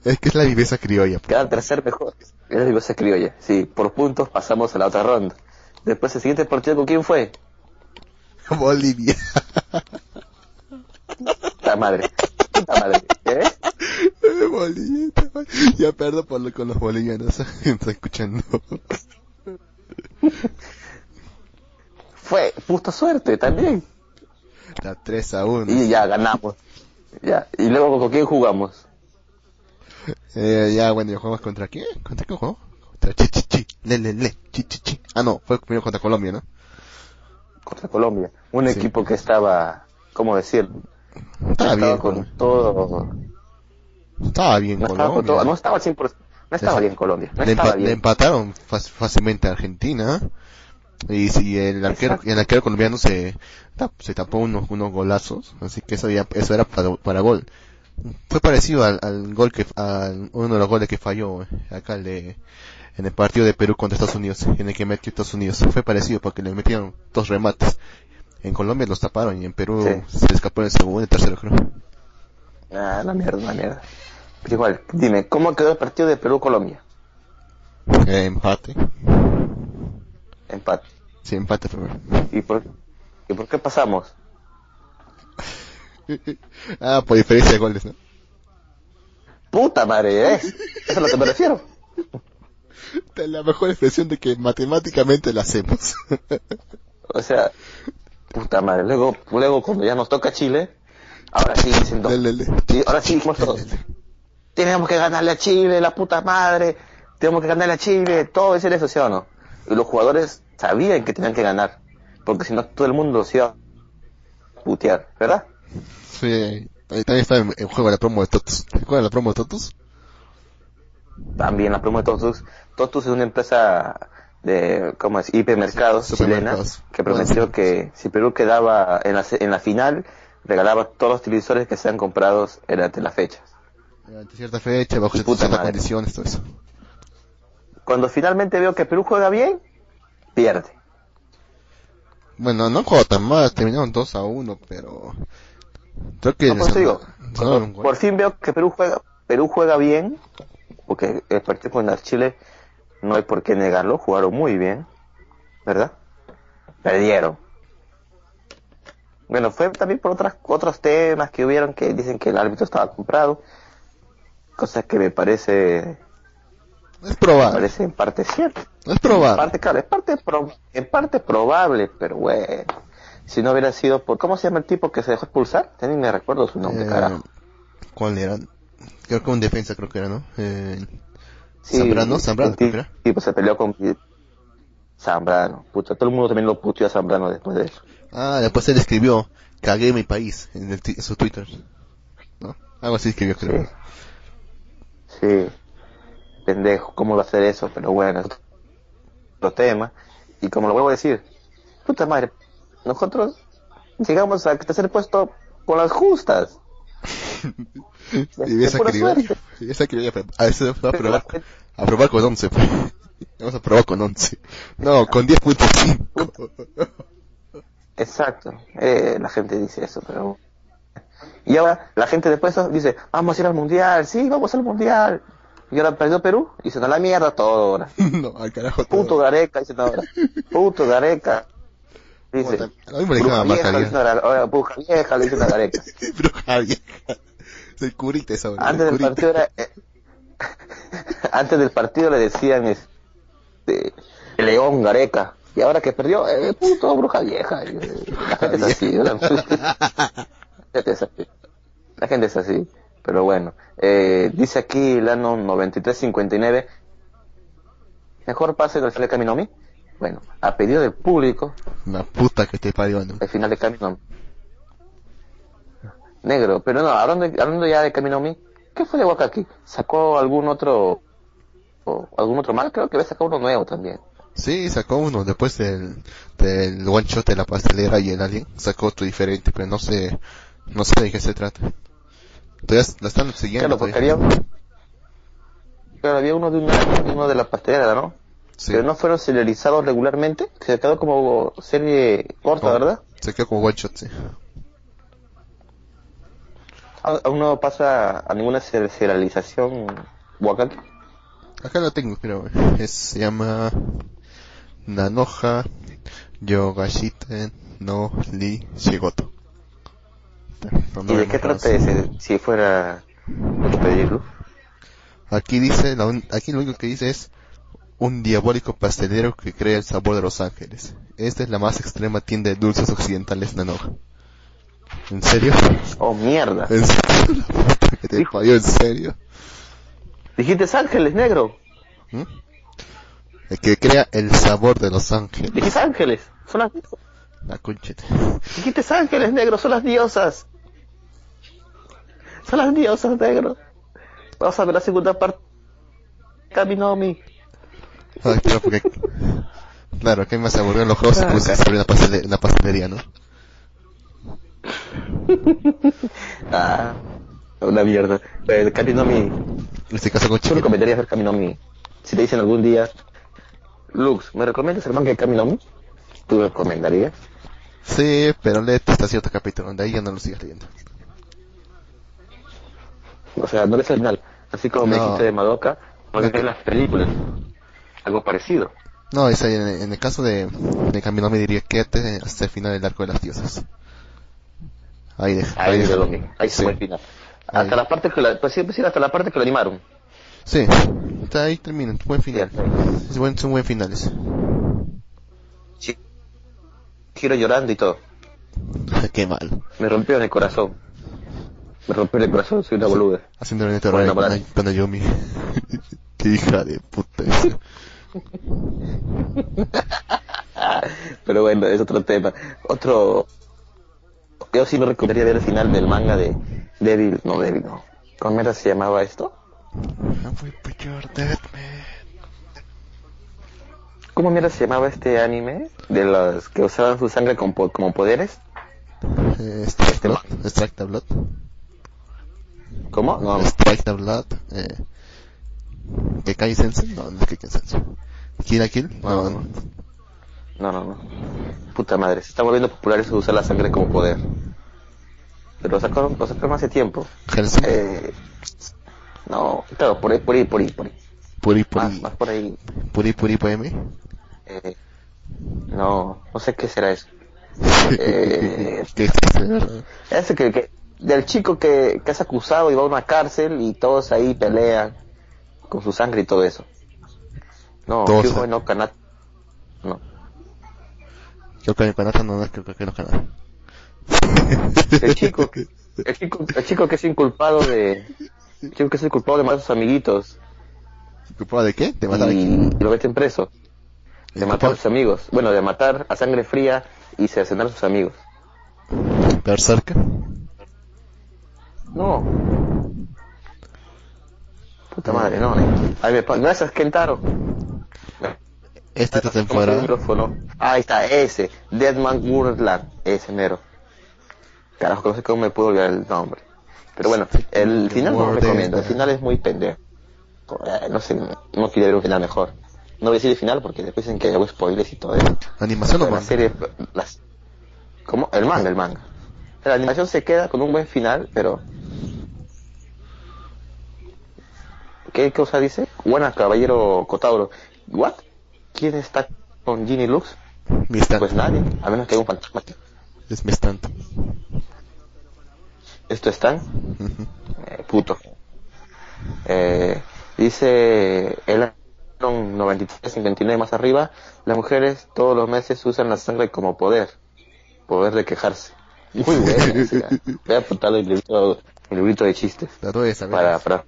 Es que es la viveza criolla. pues. Quedar tercer mejor. Era digo, se criolla. Sí, por puntos pasamos a la otra ronda. Después el siguiente partido, ¿con quién fue? (laughs) Bolivia. La madre. Puta madre. ¿Eh? (laughs) Bolivia. Ya perdón por lo, con los bolivianos. (laughs) Está escuchando. (laughs) Fue puta suerte también. Puta, 3 a 1. Y ya ganamos. Ya. Y luego, ¿con quién jugamos? (laughs) Eh, ya, bueno, ¿ya jugamos contra quién? ¿Contra quién jugamos? Contra Chichichi. Le, le, le. Chichichi. Ah, no, fue primero contra Colombia, ¿no? Contra Colombia. Un Sí. equipo que estaba, ¿cómo decir? Estaba bien, con Colombia. todo. Estaba bien No estaba, con Colombia. todo, no estaba 100%. No estaba Esa- bien Colombia. No le, estaba empa- le empataron fácil- fácilmente a Argentina. Y si el arquero, Exacto. el arquero colombiano se, se tapó unos, unos golazos, así que eso ya, eso era para, para gol. Fue parecido al, al gol que, al, uno de los goles que falló, eh, acá el de, en el partido de Perú contra Estados Unidos, en el que metió Estados Unidos. Fue parecido porque le metieron dos remates. En Colombia los taparon y en Perú Sí. se escapó en el segundo y el tercero creo. Ah, la mierda, la mierda. Pero igual, dime, ¿cómo quedó el partido de Perú-Colombia? Eh, empate. Empate. Sí, empate primero. ¿Y por, ¿Y por qué pasamos? (laughs) ah, por diferencia de goles, ¿no? Puta madre, ¿eh? (laughs) Eso es a lo que me refiero. La mejor expresión de que matemáticamente la hacemos. O sea, puta madre. Luego, luego cuando ya nos toca Chile, ahora sí dicen. Sí, ahora sí dijimos todos. Tenemos que ganarle a Chile, la puta madre. Tenemos que ganarle a Chile. Todo decir eso, ¿sí o no? Y los jugadores sabían que tenían que ganar. Porque si no, todo el mundo se iba a putear, ¿verdad? Sí, ahí también está en, en juego la promo de Totus. ¿Te acuerdas la promo de Totus? También la promo de Totus. Totus es una empresa de, ¿cómo es? Hipermercados Sí, chilena que prometió sí. que si Perú quedaba en la, en la final, regalaba todos los televisores que sean comprados durante las fechas. Ante cierta fecha, bajo ciertas condiciones, todo eso. Cuando finalmente veo que Perú juega bien, pierde. Bueno, no jugó tan mal, terminaron 2 a 1, pero... Creo que... No, por digo, por fin veo que Perú juega, Perú juega bien, porque el partido con Chile no hay por qué negarlo, jugaron muy bien, ¿verdad? Perdieron. Bueno, fue también por otras, otros temas que hubieron que dicen que el árbitro estaba comprado, cosa que me parece, Es me probable, parece en parte cierto. es En probable. parte, claro, es parte pro- en parte probable, pero bueno, si no hubiera sido por, ¿cómo se llama el tipo que se dejó expulsar? Ni me recuerdo su nombre, Eh, carajo. ¿Cuál era? Creo que un defensa creo que era, ¿no? Eh, Sí, Zambrano, creo que era. tipo se peleó con Zambrano. Puta, todo el mundo también lo puteó a Zambrano después de eso. Ah, después él escribió, cagué mi país, en, el, en su Twitter. ¿No? Algo así escribió, creo. Sí. Pendejo, ¿cómo va a hacer eso? Pero bueno, es otro tema. Y como lo vuelvo a decir, puta madre, nosotros llegamos al tercer puesto con las justas. (laughs) Y esa esa escribió, a veces fue a probar, a probar con 11, pues. (laughs) Vamos a probar con 11. No, con 10.5. Exacto. Eh, la gente dice eso, pero... Y ahora la gente después dice, vamos a ir al mundial, sí, vamos al mundial. Y ahora perdió Perú y se nos la mierda todo ahora. (laughs) no, al carajo todo. Puto Gareca, dicen ahora. Puto Gareca. Dice. Bueno, a mí me le dijeron a Bruja vieja, le dicen ahora, bruja vieja, le dicen a Gareca. (laughs) Bruja vieja. Soy curita esa hora. Antes del partido era, eh, (laughs) antes del partido le decían este, León Gareca. Y ahora que perdió, eh, puto bruja vieja. Eh, La gente es así, gente es así. La gente es así. Pero bueno, eh, dice aquí el año 93-59, mejor pase del final de Caminomi. Bueno, a pedido del público, La puta que te parió, ¿no? el final de Caminomi. Negro, pero no, hablando, hablando ya de Caminomi, ¿qué fue de Wakaki? ¿Sacó algún otro, o algún otro mal? Creo que había sacado uno nuevo también. Sí, sacó uno después del, del one shot de la pastelera y el alien. Sacó otro diferente, pero no sé, no sé de qué se trata. Todavía la están siguiendo. Claro, todavía. había, claro, había uno de un y uno de la pastelera, ¿no? Sí. Pero no fueron serializados regularmente, se quedó como serie corta. ¿verdad? Se quedó como one shot, sí. ¿A- ¿Aún no pasa a ninguna ser- serialización Wakaki? Acá lo tengo, creo. Es, se llama Nanoha Yogashite no Li Shigoto. Son ¿Y de qué trata ese, si fuera de pedirlo? Aquí dice, la un- aquí lo único que dice es un diabólico pastelero que crea el sabor de los ángeles. Esta es la más extrema tienda de dulces occidentales Nanoha. ¿En serio? Oh, mierda. (laughs) ¿En serio? (laughs) Te falló, ¿en serio? Dijiste ángeles, negro. ¿Mm? El que crea el sabor de los ángeles. Dijiste ángeles. Son las, La conchete. dijiste ángeles, negro. Son las diosas. Son las diosas, negro. Vamos a ver la segunda parte. Kaminomi. Ay, claro, porque... Claro, que más se aburrió en los juegos y Ah, puse a ok. abrir una, pastele- una pastelería, ¿no? (laughs) Ah, una mierda. Eh, Kaminomi. En este caso con ¿Tú chicken. recomendarías ver Kaminomi? Si te dicen algún día, Lux, ¿me recomiendas el manga de Kaminomi? ¿Tú recomendarías? Sí, pero léete hasta cierto capítulo, de ahí ya no lo sigas leyendo. O sea, no es el final. Así como me No. dijiste de Madoka, no No. es las películas. Algo parecido. No, es ahí, en, en el caso de, de Camino me diría quédate hasta el final del arco de las diosas. Ahí deja. Ahí, deja. de lo mismo. Ahí se Sí. fue el final. Ahí. Hasta la parte que la, pues sí, hasta la parte que lo animaron. Sí, hasta ahí termina, buen final. Sí, buen, son buen finales. Giro llorando y todo. (laughs) Qué mal. Me rompió en el corazón. Me rompió en el corazón, soy una boluda. Haciendo el Bueno, con, con Ayumi. Qué hija de puta. (laughs) Pero bueno, es otro tema. Otro... Yo sí me recomendaría ver el final del manga de Devil, no Devil, no. ¿Cómo era se llamaba esto? Man. ¿Cómo mierda se llamaba este anime? De los que usaban su sangre como, po- como poderes. Eh, Strike Este Blood. Strike the Blood. ¿Cómo? No, Strike the Blood. Eh, Kekai Sensei. No, no es Kekai Sensei. Kill Kill. No, No, no. no, no, no. Puta madre, se está volviendo popular eso de usar la sangre como poder. Pero lo sacaron, lo sacaron hace tiempo. Hellsing. Eh, no, claro, por ahí, por ahí, por ahí, por ahí. Puri Más, Puri. más por ahí. Puri Puri. Eh, no, no sé qué será eso. (laughs) Eh, ¿Qué es eso? Ese que, que del chico que, que es acusado y va a una cárcel y todos ahí pelean con su sangre y todo eso. No, Todos. No Kanata. No. Creo que Kanata no, creo que Kanata. El chico, el chico, el chico que es inculpado de, el chico que es inculpado de matar a sus amiguitos ¿Culpado de qué? ¿De matar a y, quién? y lo meten preso. De matar a sus amigos. Bueno, de matar a sangre fría y cercenar a sus amigos. Berserker. No. Puta madre, no. no. Ahí me Gracias, Kentaro. Esta temporada. micrófono. Ahí está, ese. Deadman Wonderland. Ese mero. Carajo, no sé cómo me puedo olvidar el nombre. Pero bueno, el final no lo recomiendo. El final es muy pendejo. Eh, No sé, no quería ver un final mejor. No voy a decir el final porque después dicen que hago spoilers y todo eso. ¿Animación o la manga? serie, las, ¿cómo? El manga, el manga. La animación se queda con un buen final, pero... ¿Qué cosa dice? Buena, caballero Cotauro. ¿What? ¿Quién está con Ginny Lux? Mi stand. Pues nadie, a menos que haya un fantasma. Es mi stand. ¿Esto están? Ujú. Eh, puto. Eh, dice el 93-59 más arriba, las mujeres todos los meses usan la sangre como poder. Poder de quejarse. (laughs) Muy bueno. o sea, voy a apuntarle el librito, el librito de chistes. La tuve esa, Para, para...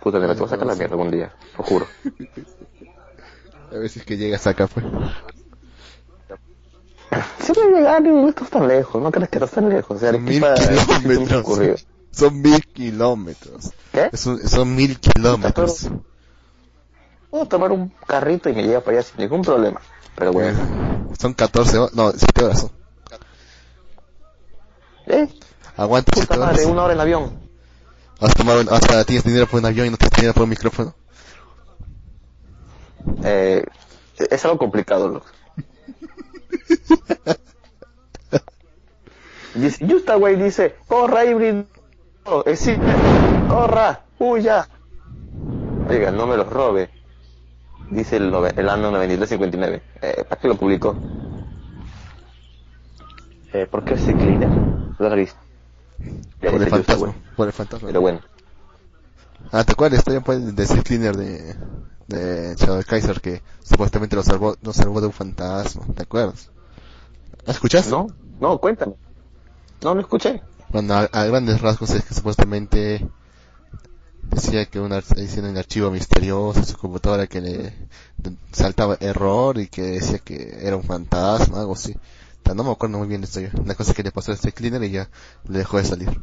Puta, me la te voy a sacar la mierda algún día, lo juro. (laughs) A ver si es que llegas acá, pues. (laughs) Siempre llegar, no estás tan lejos, no crees que estás tan lejos. O sea, es ocurrido. Son mil kilómetros. ¿Qué? Un- son mil kilómetros. Puedo tomar un carrito y me lleva para allá sin ningún problema. Pero bueno. Son 14 horas. No, 7 horas son. ¿Eh? Aguanta Puta 7 horas. una hora en avión. Has tomado, hasta tienes dinero por un avión y no tienes dinero por un micrófono. Eh, es algo complicado, loco. (laughs) Justa, güey, dice, corra, híbrido, existe, corra, huya. Oiga, no me los robe. Dice el, nove- el año 9359. Eh, ¿Para qué lo publicó? Eh, ¿Por qué se has visto. Ya Por el fantasma. Por el fantasma. Pero bueno. Ah, ¿te acuerdas? Estoy pues, de ese cleaner de, de Shadow Kaiser que supuestamente lo salvó, lo salvó de un fantasma. ¿Te acuerdas? ¿Escuchas? No, no, cuéntame. No, no escuché. Bueno, a, a grandes rasgos es que supuestamente decía que una edición en archivo misterioso en su computadora que le saltaba error y que decía que era un fantasma, algo así. No me acuerdo muy bien de esto ya. Una cosa que le pasó a este cleaner y ya le dejó de salir.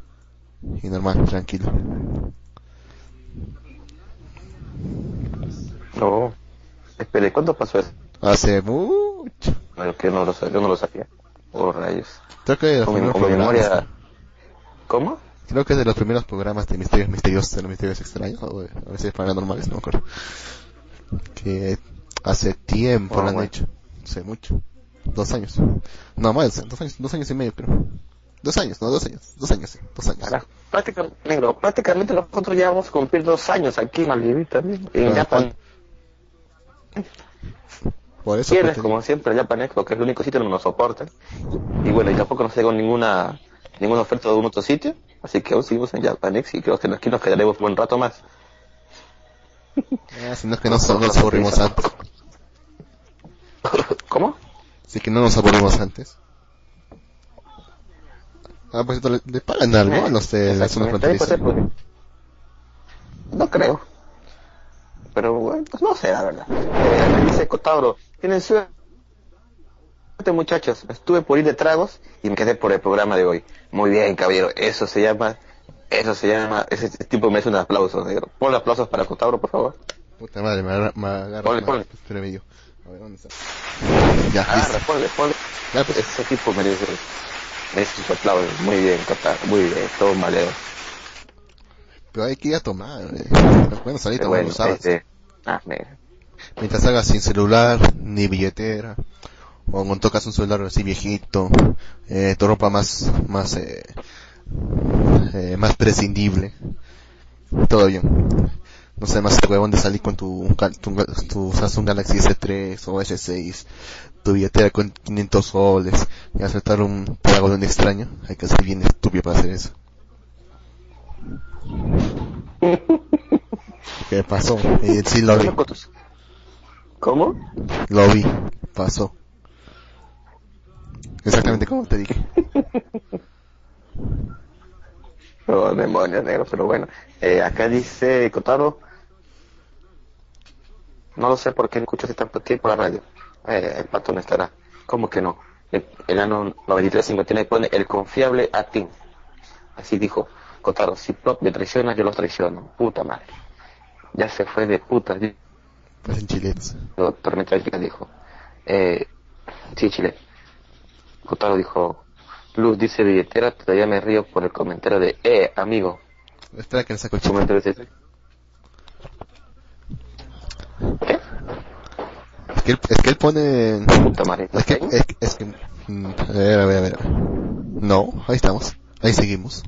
Y normal, tranquilo. No. Espere, ¿cuándo pasó eso? Hace mucho. Que no lo sabía, yo no lo sabía. Oh, rayos. Creo que Con mi, primeros con mi programas. memoria... ¿Cómo? Creo que es de los primeros programas de misterios misteriosos, de los misterios extraños, o a veces paranormales, no me acuerdo. Que hace tiempo Ah, lo han bueno. hecho. Hace mucho. Dos años. No, más, dos años, dos años y medio creo. Dos años, no, dos años. Dos años, sí, dos años. Prácticamente, negro, prácticamente nosotros ya vamos a cumplir dos años aquí en Maldivita, en Ah, Japan. Por eso Quieres, como siempre, Japan Expo, que es el único sitio donde nos soportan. Y bueno, y tampoco nos llegó ninguna ninguna oferta de algún otro sitio. Así que aún seguimos en Japan Expo y creo que aquí nos quedaremos un buen rato más. Ah, si no es que no, no nos aburrimos antes. ¿Cómo? Así que no nos aburrimos antes. Ah, pues le, le pagan algo a los de la zona fronteriza. No creo. Pero bueno, pues no sé, la verdad. Eh, me dice Cotauro, tienen suerte muchachos. Estuve por ir de tragos y me quedé por el programa de hoy. Muy bien, caballero. Eso se llama, eso se llama, ese tipo me hace un aplauso, negro. Ponle aplausos para Cotauro, por favor. Puta madre, me agarra, me agarra Ponle, ponle. medio. A ver, ¿dónde está? Ya, Agarra, ponle, ponle. Ya, pues, Ese tipo merece, merece su aplauso. Muy bien, Cotauro. Muy bien, todo maleo. pero hay que ir a tomar, eh. No podemos salir Pero tomando bueno, los sábados. este, ah, Mientras salgas sin celular, ni billetera, o con tocas un celular así viejito, eh, tu ropa más, más, eh, eh, más prescindible, todo bien. No sé, más huevón de salir con tu, tu, tu Samsung Galaxy S3 o S6, tu billetera con 500 soles, y aceptar un trago de un extraño, hay que ser bien estúpido para hacer eso. (laughs) ¿Qué pasó? Sí lo vi. ¿Cómo? Lo vi, pasó. Exactamente como te dije. (laughs) Oh, demonios negros, pero bueno. Eh, acá dice Kotaro. No lo sé por qué escuchas tanto tiempo la radio. Eh, el pato no estará. ¿Cómo que no? El, el ano 9359 pone el confiable a ti. Así dijo Kotaro. Si Plop me traiciona, yo los traiciono. Puta madre. Ya se fue de puta. Pues en. Digo, Tormenta dijo. Eh, sí, Chile. Dijo. Luz dice billetera, todavía me río por el comentario de, eh, amigo. Espera que le saco el. Comentario ese. ¿Qué? Es que él, es que él pone... Puta madre. Es que, es, que- es que... mm, A ver, a ver, a ver. No, ahí estamos. Ahí seguimos.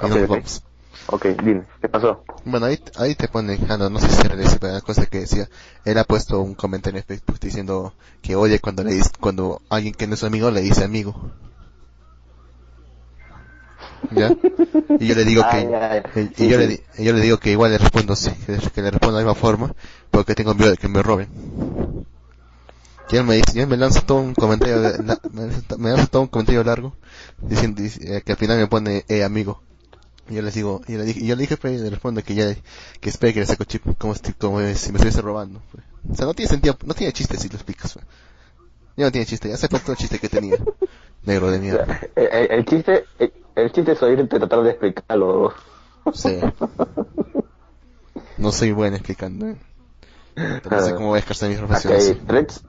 Ahí Ok, nos ok. vamos. Ok, dime, ¿qué pasó? Bueno, ahí, ahí te pone, ah, no, no sé si era la cosa que decía, él ha puesto un comentario en Facebook diciendo que oye cuando le dice, cuando alguien que no es amigo le dice amigo. ¿Ya? Y yo le digo (laughs) que, Ay, ay, y, yo, le, sí. di- y yo le digo que igual le respondo sí, que, le respondo de la misma forma, porque tengo miedo de que me roben. Y él me dice, y él me lanza todo un comentario, de- me, lanza, todo un comentario largo, diciendo, eh, que al final me pone, eh, amigo. Y yo les digo, yo le dije, yo le dije, pero le responde que ya, que espere que le saco chip, como, si- como si me estuviese robando. pues. O sea, no tiene sentido, no tiene chiste si lo explicas. pues. Ya no tiene chiste, ya se todo el chiste que tenía. (laughs) Negro de mierda. el, el- el chiste, el, el chiste es oírte tratar de explicarlo. Sí. No soy bueno explicando. ¿eh? Pero no sé cómo voy a ejercer mis profesiones. hay Reds.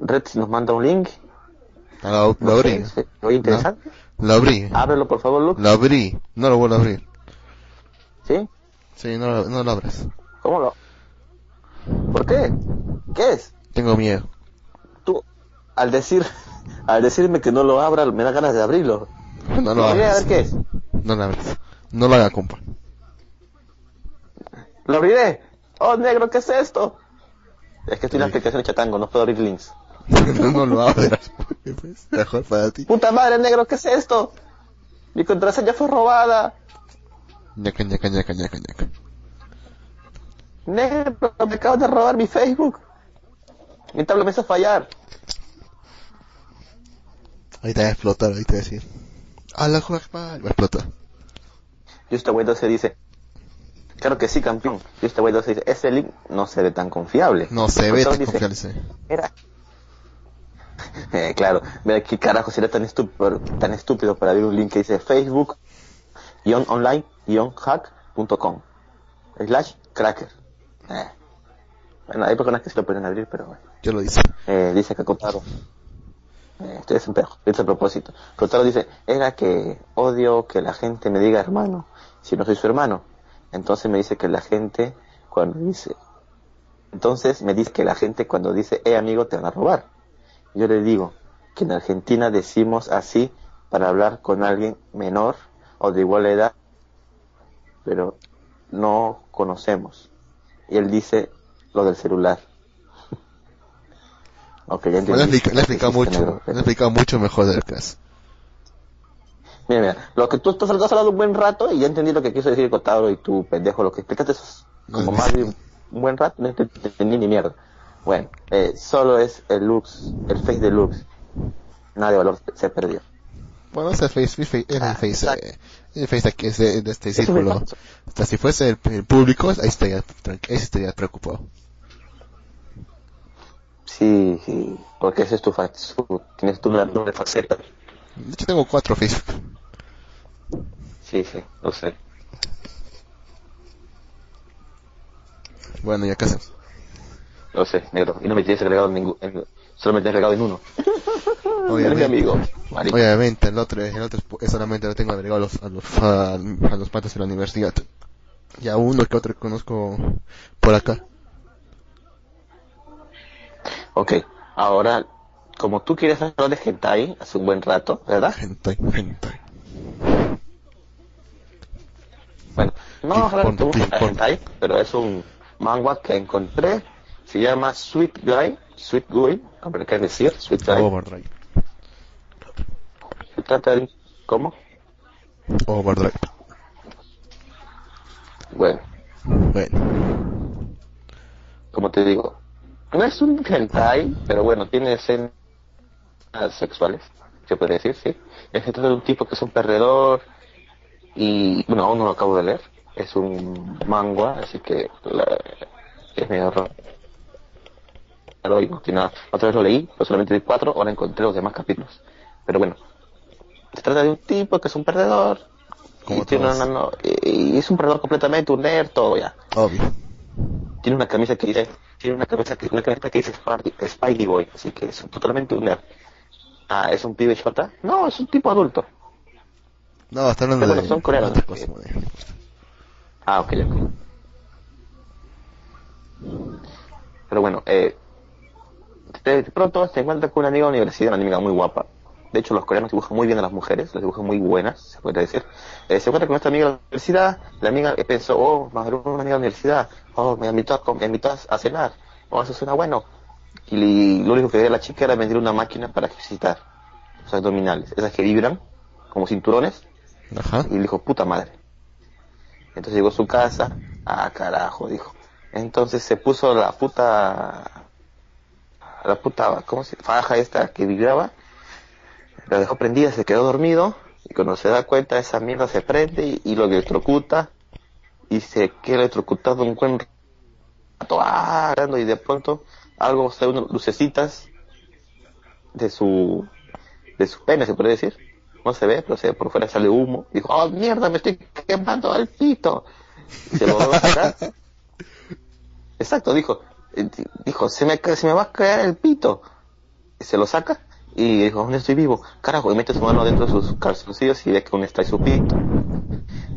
Reds nos manda un link. Ah, Lo, No lo sé, se- oye, interesante. Lo abrí. Ábrelo, por favor, Luke. Lo abrí. No lo vuelvo a abrir. ¿Sí? Sí, no, lo- no lo abras. ¿Cómo lo? ¿Por qué? ¿Qué es? Tengo miedo. Tú, al decir, (laughs) al decirme que no lo abra, me da ganas de abrirlo. No lo abriré a abras. ver qué es. No lo abras. No lo haga, compa. Lo abriré. Oh, negro, ¿qué es esto? Es que estoy en la aplicación de Chatango, no puedo abrir links. (laughs) no, no lo abras. (laughs) pues, Mejor para ti. Puta madre, negro, ¿qué es esto? Mi contraseña fue robada. Ñaca, ñaca, ñaca, ñaca, ñaca. Negro, me acaban de robar mi Facebook. Mi tablet me hizo fallar. Ahorita va a explotar, ahorita va a decir. A la Akbar, va a explotar. Y este güey 12 dice, claro que sí, campeón. Y este güey 12 dice, ese link no se ve tan confiable. No se ve tan dice, confiable, sí. Era. Eh, claro, ve qué carajo si era tan estúpido, tan estúpido para abrir un link que dice Facebook online hack.com slash cracker. Eh. Bueno, hay personas que se lo pueden abrir, pero bueno. Yo lo hice. Eh, dice que Kotaro. Eh, estoy es un pejo, es a propósito. Kotaro dice, era que odio que la gente me diga hermano, si no soy su hermano. Entonces me dice que la gente cuando dice, entonces me dice que la gente cuando dice, eh amigo, te van a robar. Yo le digo que en Argentina decimos así para hablar con alguien menor o de igual edad, pero no conocemos. Y él dice lo del celular. (laughs) ok, ya entendí. le he explicado Existe mucho, le he explicado mucho mejor del caso. Mira, mira, lo que tú estás has hablado un buen rato y ya entendí lo que quiso decir Cotaro y tú, pendejo, lo que explicaste es como no. más de un buen rato, no ent- entendí ni mierda. Bueno, eh, solo es el Lux, el face de Lux. Nada de valor se perdió. Bueno, ese face, el face, es Ah, el face, eh, el face aquí es de, de este me círculo. Hasta si fuese el, el público, ahí estaría, ahí estaría preocupado. Sí, sí, porque ese es tu fa- su- tienes tu doble faceta. De hecho tengo cuatro Facebook. Sí, sí, lo sé. Bueno, ya casi. Lo sé, negro. Y no me tienes agregado en ningún, solo me tienes agregado en uno. (laughs) Eres mi amigo. marico. Obviamente, el otro, el otro es pu- solamente lo tengo agregado a los, a los, a, a los patas de la universidad. Y a uno que otro que conozco por acá. Ok, ahora, como tú quieres hablar de hentai hace un buen rato, ¿verdad? Hentai, hentai. Bueno, no vamos a hablar de hentai, pero es un manga que encontré. Se llama Sweet Guy, Sweet Guy, quieres decir, Sweet Guy. Overdrive. Se trata de... ¿Cómo? Overdrive. Bueno, Bueno. como te digo, no es un hentai, pero bueno, tiene escenas sexuales, se puede decir, sí. Es de un tipo que es un perdedor y, bueno, aún no lo acabo de leer. Es un manga, así que la- es medio raro. No tiene nada. Otra vez lo leí, pero solamente de cuatro, ahora encontré los demás capítulos. Pero bueno, se trata de un tipo que es un perdedor. Y, tiene todos. una- no- y es un perdedor completamente, un nerd, todo ya Obvio. tiene una camisa que dice tiene una camisa que una camisa que dice Spidey, Boy así que es totalmente un nerd ah es un pibe chota no es un tipo adulto No, está hablando de, son coreanos. ah ok ok pero bueno eh de, pronto se encuentra con una amiga de la universidad una amiga muy guapa de hecho los coreanos dibujan muy bien a las mujeres las dibujan muy buenas se puede decir Eh, se encuentra con esta amiga de la universidad la amiga pensó oh haber una amiga de la universidad oh me invitó a, me invitó a, cenar oh eso suena bueno y lo único que quería la chica era vender una máquina para ejercitar los abdominales, esas que vibran como cinturones, Ajá. y le dijo, puta madre. Entonces llegó a su casa, ah carajo, dijo. Entonces se puso la puta, la puta, ¿cómo se faja esta que vibraba, la dejó prendida, se quedó dormido, y cuando se da cuenta esa mierda se prende y, y lo electrocuta, y se queda electrocutado un buen rato, ah, y de pronto algo, sale unas lucecitas de su, de su pene, se puede decir. No se ve, pero se ve por fuera sale humo. Dijo, oh mierda, me estoy quemando al pito. Y se lo va a sacar. (laughs) Exacto, dijo, dijo, se me, va a caer el pito. Y se lo saca y dijo, ¿dónde estoy vivo? Carajo, y mete su mano dentro de sus calzoncillos y ve que aún está su pito.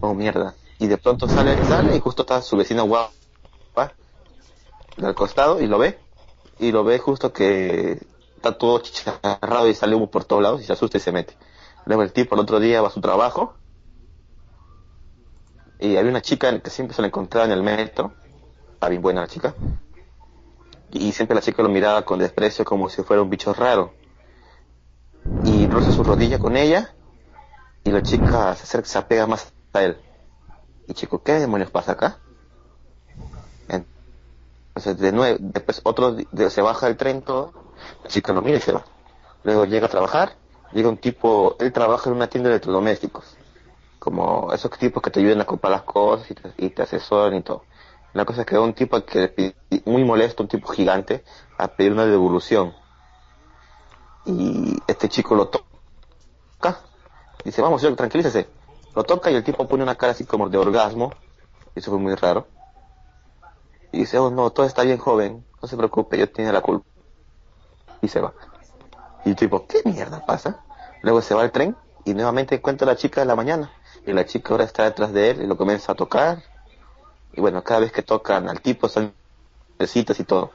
Oh mierda. Y de pronto sale, sale y justo está su vecina guapa al costado y lo ve. Y lo ve justo que está todo chicharrado y sale humo por todos lados y se asusta y se mete. Luego el tipo el otro día va a su trabajo y había una chica que siempre se la encontraba en el metro. Está bien buena la chica. Y siempre la chica lo miraba con desprecio como si fuera un bicho raro. Y roza su rodilla con ella y la chica se acerca, se apega más a él. Y chico, ¿qué demonios pasa acá? Entonces, de nuevo, después otro se baja del tren todo, la chica lo mira y se va. Luego llega a trabajar llega un tipo, él trabaja en una tienda de electrodomésticos, como esos tipos que te ayudan a comprar las cosas y te, y te asesoran y todo. La cosa es que un tipo que le muy molesto, un tipo gigante, a pedir una devolución. Y este chico lo toca, dice, vamos, señor, tranquilícese. Lo toca y el tipo pone una cara así como de orgasmo, eso fue muy raro. Y dice, oh no, todo está bien joven, no se preocupe, yo tengo la culpa. Y se va. Y el tipo, ¿qué mierda pasa? Luego se va al tren y nuevamente encuentra a la chica de la mañana. Y la chica ahora está detrás de él y lo comienza a tocar. Y bueno, cada vez que tocan al tipo son besitas y todo.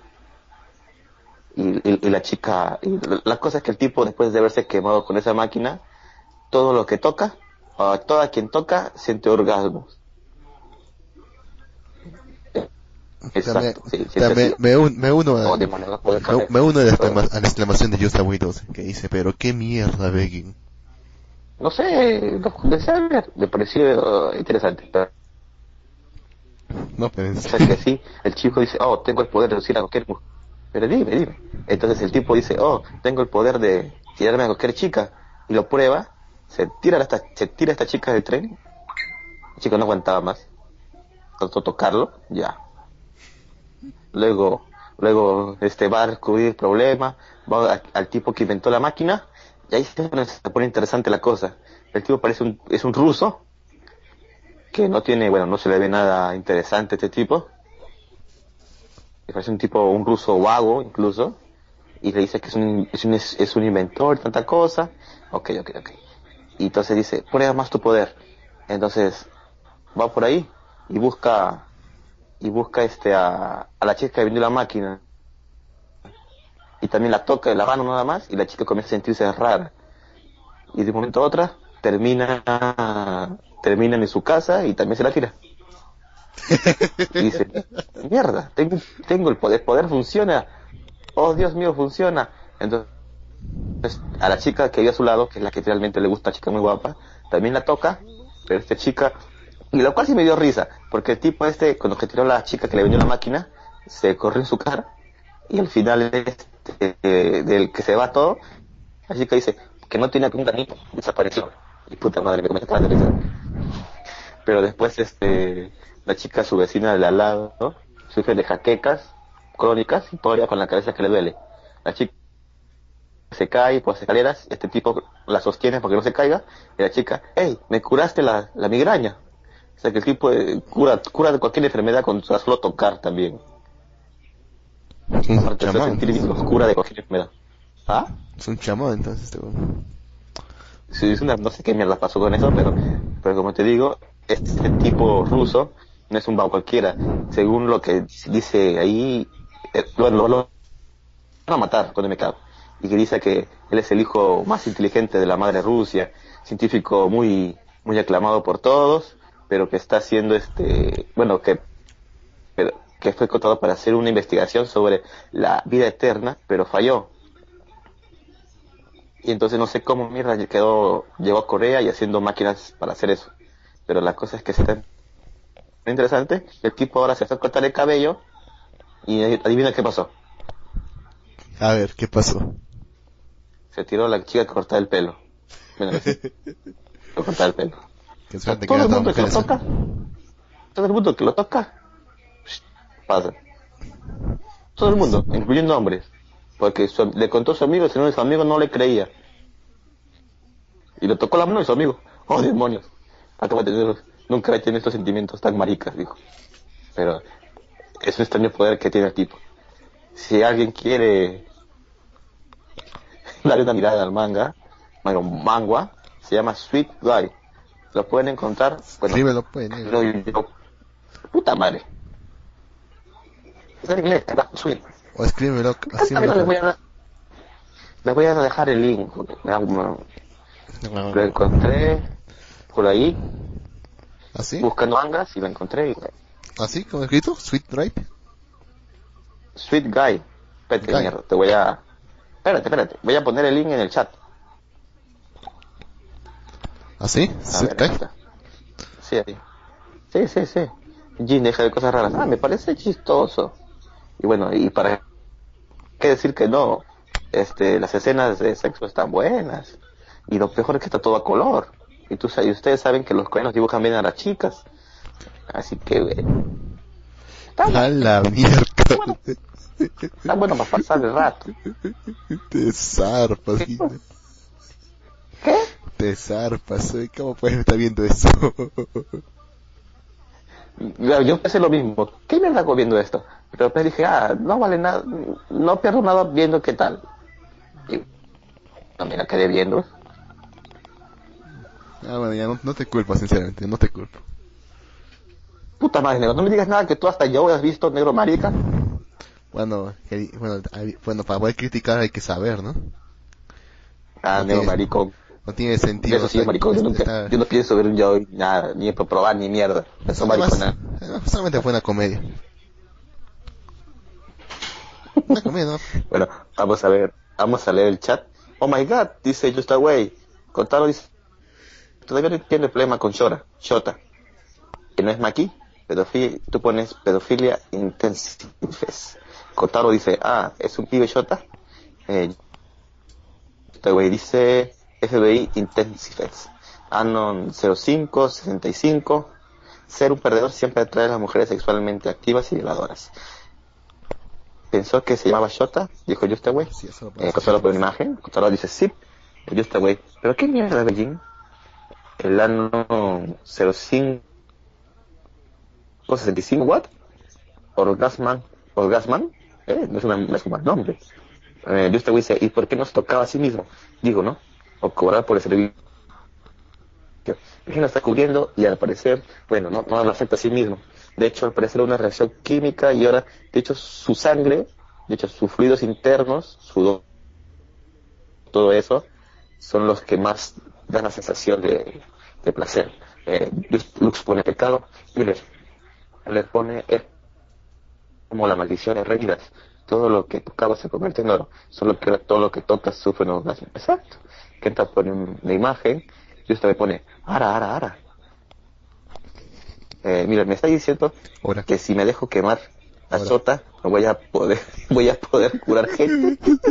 Y, y- y la chica, y la- cosa es que el tipo después de haberse quemado con esa máquina, todo lo que toca, a toda quien toca, siente orgasmos. Exacto, sí, me, sí. me, un- me uno a, Oh, me, caer. me uno a la, exclama- a la exclamación de Yusa Widows que dice, pero qué mierda, Begging. No sé, lo ver, me pareció interesante. Pero, No, en o sea que sí, el chico dice, oh, tengo el poder de reducir a cualquier mujer. Pero dime, dime. Entonces el tipo dice, oh, tengo el poder de tirarme a cualquier chica. Y lo prueba, se tira se tira a esta chica del tren. El chico no aguantaba más. De tocarlo, ya. Luego, luego este va a descubrir el problema, va al tipo que inventó la máquina, y ahí se pone, se pone interesante la cosa. El tipo parece un, es un ruso, que no tiene, bueno, no se le ve nada interesante a este tipo. Me parece un tipo, un ruso vago incluso, y le dice que es un, es un, inventor, tanta cosa. Ok, ok, ok. Y entonces dice, prueba más tu poder. Entonces, va por ahí y busca, y busca este a, a la chica que vendió la máquina. Y también la toca de la mano nada más, y la chica comienza a sentirse rara. Y de un momento a otro termina, terminan en su casa y también se la tira. (laughs) Y dice, mierda, tengo, tengo el poder, poder funciona. Oh, Dios mío, funciona. Entonces, a la chica que vive a su lado, que es la que realmente le gusta, chica muy guapa, también la toca, pero esta chica, y lo cual sí me dio risa, porque el tipo este, cuando que tiró a la chica que le vendió la máquina, se corrió en su cara, y al final este, eh, del que se va todo, la chica dice que no que un ganito, desapareció. Y puta madre, me comenté de risa. Pero después, este, la chica, su vecina de al lado, ¿no? sufre de jaquecas crónicas y todavía con la cabeza que le duele. La chica se cae por las escaleras, este tipo la sostiene porque no se caiga, y la chica, hey, me curaste la, la migraña. O sea que el tipo eh, cura, cura de cualquier enfermedad con solo tocar también. Es un Aparte chamán. sentir bien, cura de cualquier enfermedad. ¿Ah? Es un chamán, entonces, este. Sí, es una, no sé qué mierda pasó con eso, pero, pero como te digo, este tipo ruso no es un vago cualquiera. Según lo que dice ahí, eh, lo, van a matar cuando me cago. Y que dice que él es el hijo más inteligente de la madre Rusia, científico muy, muy aclamado por todos, pero que está haciendo este, bueno, que, pero, que fue contratado para hacer una investigación sobre la vida eterna, pero falló y entonces no sé cómo mierda quedó, llegó a Corea y haciendo máquinas para hacer eso. Pero la cosa es que está interesante. El tipo ahora se fue a cortar el cabello y adivina qué pasó. A ver, ¿qué pasó? Se tiró la chica que cortaba el pelo. Bueno, que cortaba el pelo. Qué suerte Todo el mundo que lo toca, todo el mundo que lo toca, pasa. Todo el mundo, incluyendo hombres. Porque su- le contó a su amigo, si no su amigo no le creía. Y le tocó la mano de su amigo. Oh, demonios. Acabo de tener, nunca he tenido estos sentimientos tan maricas, dijo. Pero es un extraño poder que tiene el tipo. Si alguien quiere (laughs) darle una mirada al manga, bueno, mangua, se llama Sweet Guy. Lo pueden encontrar, bueno, Escríbelo, pues, negro. lo yo- puta madre. Es en inglés, Sweet. O escríbelo, así me les voy a les voy a dejar el link. me me- Lo encontré por ahí, ¿Así? buscando mangas y lo encontré. y- ¿Así? ¿Como escrito? ¿Sweet Drive? Sweet Guy. Espérate, Guy. mierda, te voy a... Espérate, espérate. Voy a poner el link en el chat. ¿Así? A ¿Sweet ver, Guy? está. Sí, ahí. Sí, sí, sí. Jin deja de cosas raras. Ah, me parece chistoso. Y bueno, y para qué decir que no, este, las escenas de sexo están buenas. Y lo peor es que está todo a color. Y, tú, y ustedes saben que los coreanos dibujan bien a las chicas. Así que. Está a la mierda. Está bueno para pasar el rato. Te zarpas, ¿Qué? Te zarpas, ¿cómo puedes estar viendo eso? Yo pensé lo mismo, ¿qué me hago viendo esto? Pero después dije, ah, no vale nada, no pierdo nada viendo qué tal. Y no quedé viendo. Ah, bueno, ya no, te culpo, sinceramente, no te culpo. Puta madre, negro, no me digas nada que tú hasta yo has visto, negro marica. Bueno, bueno, bueno, para poder criticar hay que saber, ¿no? Ah, negro marico. No tiene sentido. Eso sí, maricón, yo, nunca, yo no pienso ver un yo nada, ni para probar ni mierda. Eso maricona. Solamente fue una comedia. Una comedia, ¿no? (laughs) bueno, vamos a ver, vamos a leer el chat. Oh my god, dice Just Away. Contalo dice, todavía no tiene problema con Shora, Shota. Que no es Maki, pedofilia, tú pones pedofilia intensives. Kotaro dice, ah, es un pibe Shota. Eh, este güey dice, FBI Intensives. Anon 0565. Ser un perdedor siempre atrae a las mujeres sexualmente activas y violadoras. Pensó que se llamaba Shota, dijo Juste Way. Sí, eh, por una imagen. Solo dice sí. Juste Way. ¿Pero qué mierda de Beijing? El ano 0565 what? Orgasman. Orgasman. Eh, no es, una, es un mal nombre. Eh, Juste Way dice, ¿y por qué nos tocaba a sí mismo? Digo, ¿no? o cobrar por el servicio. no está cubriendo y al parecer, bueno, no, no lo afecta a sí mismo. De hecho, al parecer una reacción química y ahora, de hecho, su sangre, de hecho, sus fluidos internos, su todo eso, son los que más dan la sensación de, de placer. Eh, Lux pone pecado, y le pone eh, como la maldición en realidad. Todo lo que tocaba se convierte en oro. Solo que todo lo que tocas sufre un Exacto. Kenta pone una imagen y usted me pone, ara, ara, ara. Eh, mira, me está diciendo que si me dejo quemar la sota, no voy a poder, (laughs) voy a poder curar gente. (laughs)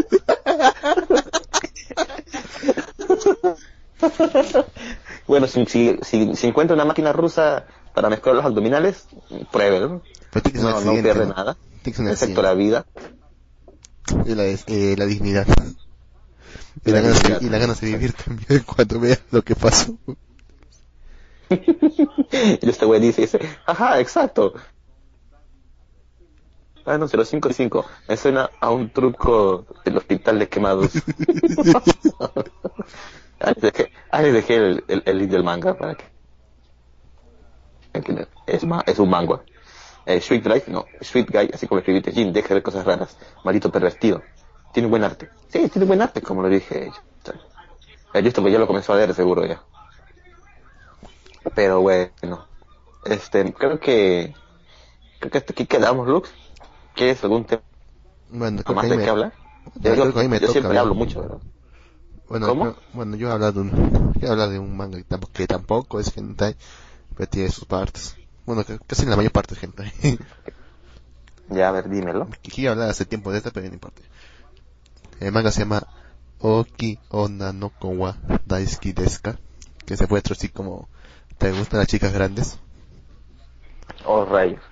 (laughs) bueno, si, si, si, encuentra una máquina rusa para mezclar los abdominales, pruébelo. No, no pierde nada, excepto la vida. Y la, eh, la dignidad. Y la, ganas de, y la ganas de vivir también (laughs) cuando vea lo que pasó. (laughs) y este güey dice, dice, ajá, exacto. Ah, no, 055. Me suena a un truco del hospital de quemados. Ahí dejé, ahí dejé el, el, el link del manga para que... Es, es un manga. Eh, Sweet Guy, no, Sweet Guy, así como escribiste Jin, deja de ver cosas raras. Maldito pervertido tiene buen arte. Sí, tiene buen arte, como lo dije. Yo esto pues ya lo comenzó a ver seguro ya. Pero bueno, este, creo que, creo que hasta aquí quedamos, Lux. ¿Quieres algún tema bueno, más de qué hablar? Yo, yo, yo siempre hablo mucho, ¿verdad? Bueno, ¿Cómo? bueno, yo he hablado de un, (laughs) he hablado de un manga que tampoco, que tampoco es hentai, pero tiene sus partes. Bueno, casi la mayor parte es hentai. (laughs) ya, a ver, dímelo. Quería hablar hace tiempo de esta, pero no importa. El manga se llama Oki Onna no Kowa Daisuki Deska, que se puede traducir como ¿Te gustan las chicas grandes? Oh, rayos.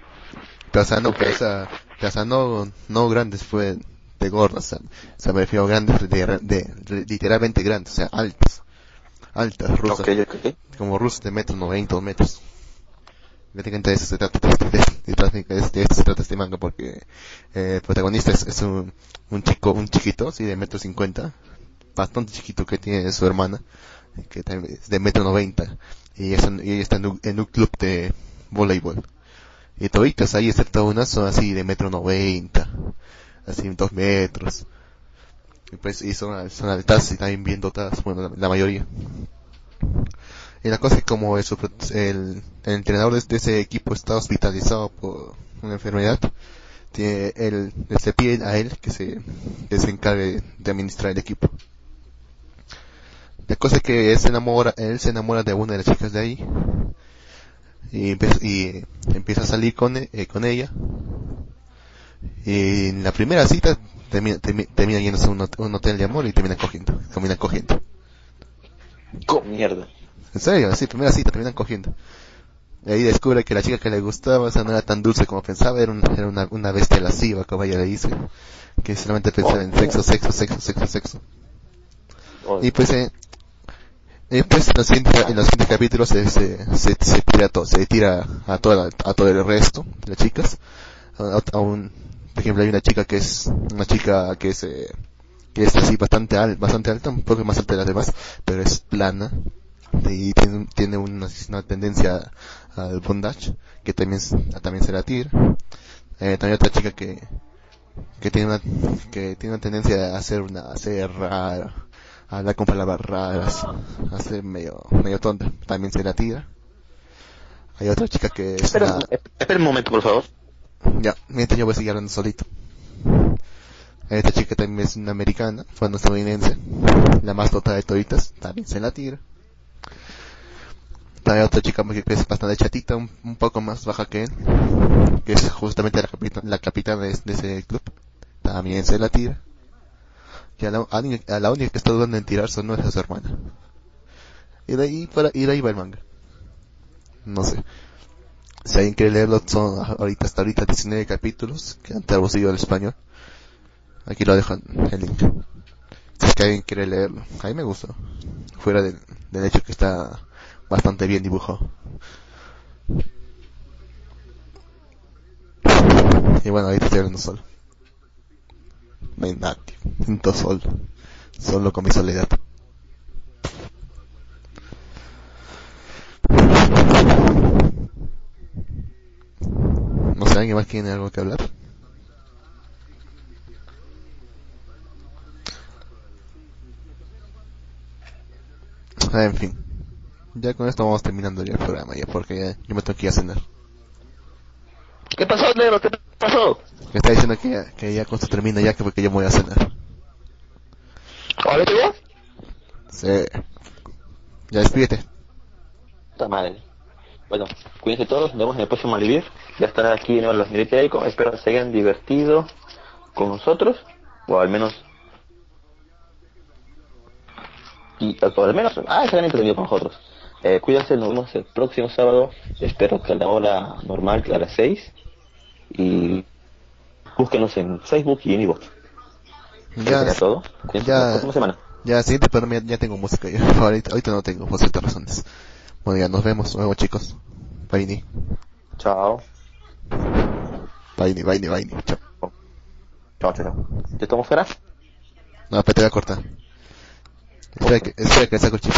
Pero, o sea, no, o sea, no, no grandes fue de gordas, o sea, me refiero a grandes de, literalmente grandes, o sea, altas, altas, rusas, como rusas de metro noventa metros. Prácticamente de eso se trata, de, de, esto se trata este manga porque eh, el protagonista es, un, un, chico, un chiquito, sí, de metro cincuenta, bastante chiquito que tiene su hermana, que es de metro noventa, y, ella está en un, club de voleibol. Y toditas ahí, excepto unas, son así de metro noventa, así dos metros. Y pues, y son, son altas y también bien dotadas, bueno, la mayoría. Y la cosa es como el, entrenador de, ese equipo está hospitalizado por una enfermedad, tiene el, se pide a él que se, que encargue de administrar el equipo. La cosa es que él se enamora, él se enamora de una de las chicas de ahí y, y empieza a salir con, eh, con ella. Y en la primera cita termina, termina, yéndose a un, hotel de amor y termina cogiendo, termina cogiendo. Con mierda. En serio, sí, primera cita, terminan cogiendo. Y ahí descubre que la chica que le gustaba, o sea, no era tan dulce como pensaba, era, un- era una, una bestia lasciva, como ella le dice. Que solamente pensaba en sexo, sexo, sexo, sexo, sexo. Oh, Y pues, eh, y pues en los siguientes, en los siguientes capítulos se, se, se, se tira todo, se tira a toda, a todo el resto de las chicas. A, a un, por ejemplo, hay una chica que es, una chica que es, eh, que es así bastante alta, bastante alta, un poco más alta de las demás, pero es plana. Y tiene, tiene una, una tendencia al bondage, que también, también se la tira. Eh, también otra chica que, que tiene una, que tiene una tendencia a hacer una, a ser rara, a hablar con palabras raras, a ser medio, medio tonta, también se la tira. Hay otra chica que es Espera, una, espera un momento, por favor. Ya, mientras yo voy a seguir hablando solito. Otra chica también es una americana, fue una estadounidense, la más dotada de toditas, también se la tira. Hay otra chica que es bastante chatita, un, poco más baja que él, que es justamente la, capita- la capitana de, ese club, también se la tira. Y a la, única que está dudando en tirarse no es su hermana. Y de ahí para, y de ahí va el manga. No sé. Si alguien quiere leerlo, son ahorita hasta ahorita 19 capítulos que han traducido al español. Aquí lo dejan el link. Si es que alguien quiere leerlo. A mí me gustó. Fuera del, hecho que está bastante bien dibujado. Y bueno, ahorita estoy hablando solo. No hay nadie. Siento solo. Solo con mi soledad. No sé, ¿alguien más tiene algo que hablar? Ah, en fin. Ya con esto vamos terminando ya el programa, ya, porque ya, yo me tengo que ir a cenar. ¿Qué pasó, negro? ¿Qué pasó? Me está diciendo que ya, que ya con esto termina ya, que porque yo me voy a cenar. ¿Ahora te vas? Sí. Ya despídete. Puta madre. Bueno, cuídense todos, nos vemos en el próximo Malivir. Ya estará aquí la señorita Eiko. Espero se hayan divertido con nosotros, o al menos... Y o al menos, ah, se hayan entretenido con nosotros. Eh, cuídense, nos vemos el próximo sábado. Espero que a la hora normal, a las 6. Y búsquenos en Facebook y en. Eso Ya, sería todo. Cuídense ya- la próxima semana. ya, siguiente programa ya, ya tengo música ya. Ahorita, ahorita no tengo, por ciertas razones. Bueno, ya nos vemos, nos vemos chicos. Bye, Chao. bye, bye, bye, chao. Chao, chao. ¿Te estamos fuera? No, pero te voy a cortar. Espera que, espera que saco el chip.